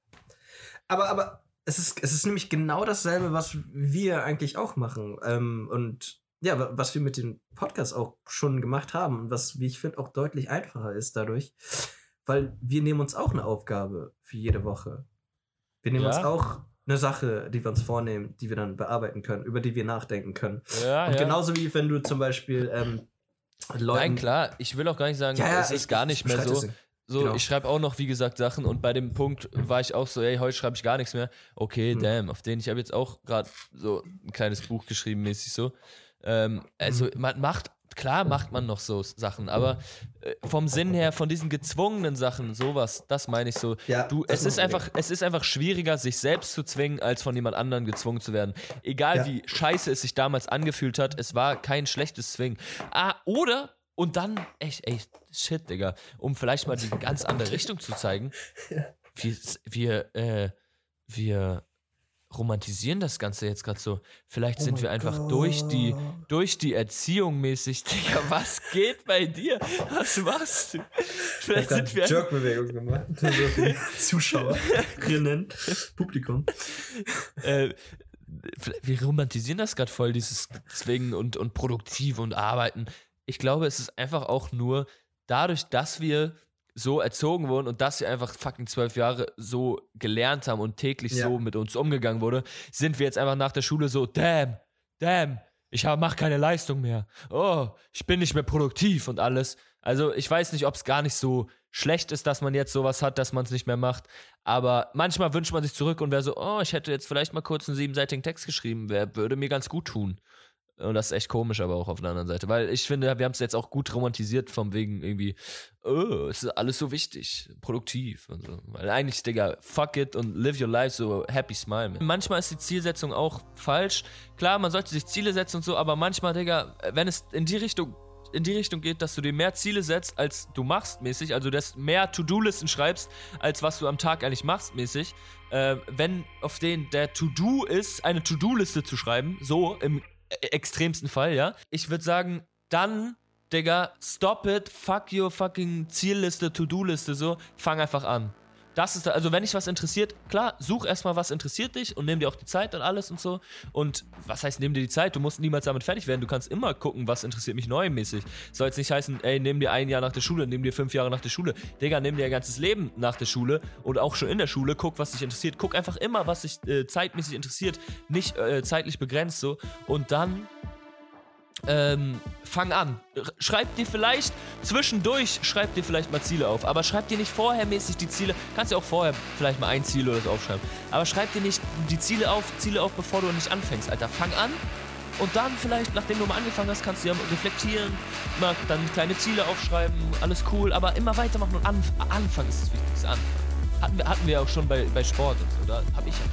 Aber, aber es ist, es ist nämlich genau dasselbe, was wir eigentlich auch machen. Ähm, und ja, wa- was wir mit dem Podcast auch schon gemacht haben und was, wie ich finde, auch deutlich einfacher ist dadurch, weil wir nehmen uns auch eine Aufgabe für jede Woche. Wir nehmen Ja. uns auch eine Sache, die wir uns vornehmen, die wir dann bearbeiten können, über die wir nachdenken können. Ja, Und ja. genauso wie wenn du zum Beispiel ähm, Leuten. Nein, klar, ich will auch gar nicht sagen, Ja, es ist ich- gar ich nicht mehr so. So, Genau. ich schreibe auch noch, wie gesagt, Sachen und bei dem Punkt war ich auch so, ey, heute schreibe ich gar nichts mehr. Okay, Hm. damn, auf den ich habe jetzt auch gerade so ein kleines Buch geschrieben, mäßig so. Ähm, also Mhm. man macht klar macht man noch so Sachen, aber äh, vom Sinn her, von diesen gezwungenen Sachen, sowas, das meine ich so. Ja, du, es ist einfach, es ist einfach schwieriger, sich selbst zu zwingen, als von jemand anderem gezwungen zu werden. Egal Ja. wie scheiße es sich damals angefühlt hat, es war kein schlechtes Zwingen. Ah, oder und dann, echt, echt, shit, Digga, um vielleicht mal die ganz andere Richtung zu zeigen. Wir, wir, äh, wir romantisieren das Ganze jetzt gerade so. Vielleicht Oh sind wir einfach durch die, durch die Erziehung mäßig. Digga, was geht bei dir? Was machst du? Ich Vielleicht habe sind wir. Jerk-Bewegung gemacht. Zuschauerinnen, Publikum. Äh, wir romantisieren das gerade voll, dieses Zwingen und, und produktiv und arbeiten. Ich glaube, es ist einfach auch nur dadurch, dass wir so erzogen wurden und dass wir einfach fucking zwölf Jahre so gelernt haben und täglich Ja. so mit uns umgegangen wurde, sind wir jetzt einfach nach der Schule so, damn, damn, ich hab, mach keine Leistung mehr. Oh, ich bin nicht mehr produktiv und alles. Also ich weiß nicht, ob es gar nicht so schlecht ist, dass man jetzt sowas hat, dass man es nicht mehr macht. Aber manchmal wünscht man sich zurück und wäre so, oh, ich hätte jetzt vielleicht mal kurz einen siebenseitigen Text geschrieben, wär, würde mir ganz gut tun. Und das ist echt komisch, aber auch auf der anderen Seite. Weil ich finde, wir haben es jetzt auch gut romantisiert, vom wegen irgendwie, oh, es ist alles so wichtig, produktiv und so. Weil eigentlich, Digga, fuck it und live your life so happy smile. Man. Manchmal ist die Zielsetzung auch falsch. Klar, man sollte sich Ziele setzen und so, aber manchmal, Digga, wenn es in die Richtung in die Richtung geht, dass du dir mehr Ziele setzt, als du machst mäßig, also dass mehr To-Do-Listen schreibst, als was du am Tag eigentlich machst mäßig. Äh, wenn auf den der To-Do ist, eine To-Do-Liste zu schreiben, so im extremsten Fall, ja. Ich würde sagen, dann, Digga, stop it, fuck your fucking Zielliste, To-Do-Liste, so, fang einfach an. Das ist, also wenn dich was interessiert, klar, such erstmal, was interessiert dich und nimm dir auch die Zeit und alles und so. Und was heißt, nimm dir die Zeit? Du musst niemals damit fertig werden. Du kannst immer gucken, was interessiert mich neumäßig. Soll jetzt nicht heißen, ey, nimm dir ein Jahr nach der Schule, nimm dir fünf Jahre nach der Schule. Digga, nimm dir ein ganzes Leben nach der Schule und auch schon in der Schule. Guck, was dich interessiert. Guck einfach immer, was dich äh, zeitmäßig interessiert. Nicht äh, zeitlich begrenzt so. Und dann ähm, fang an. Schreib dir vielleicht zwischendurch, schreib dir vielleicht mal Ziele auf. Aber schreib dir nicht vorher mäßig die Ziele. Kannst ja auch vorher vielleicht mal ein Ziel oder so aufschreiben. Aber schreib dir nicht die Ziele auf, Ziele auf, bevor du nicht anfängst, Alter. Fang an. Und dann vielleicht, nachdem du mal angefangen hast, kannst du ja reflektieren, mal dann kleine Ziele aufschreiben, alles cool, aber immer weitermachen und anf anfangen ist das Wichtigste. Anfangen. Hatten wir, hatten wir auch schon bei, bei Sport und so, da hab ich ja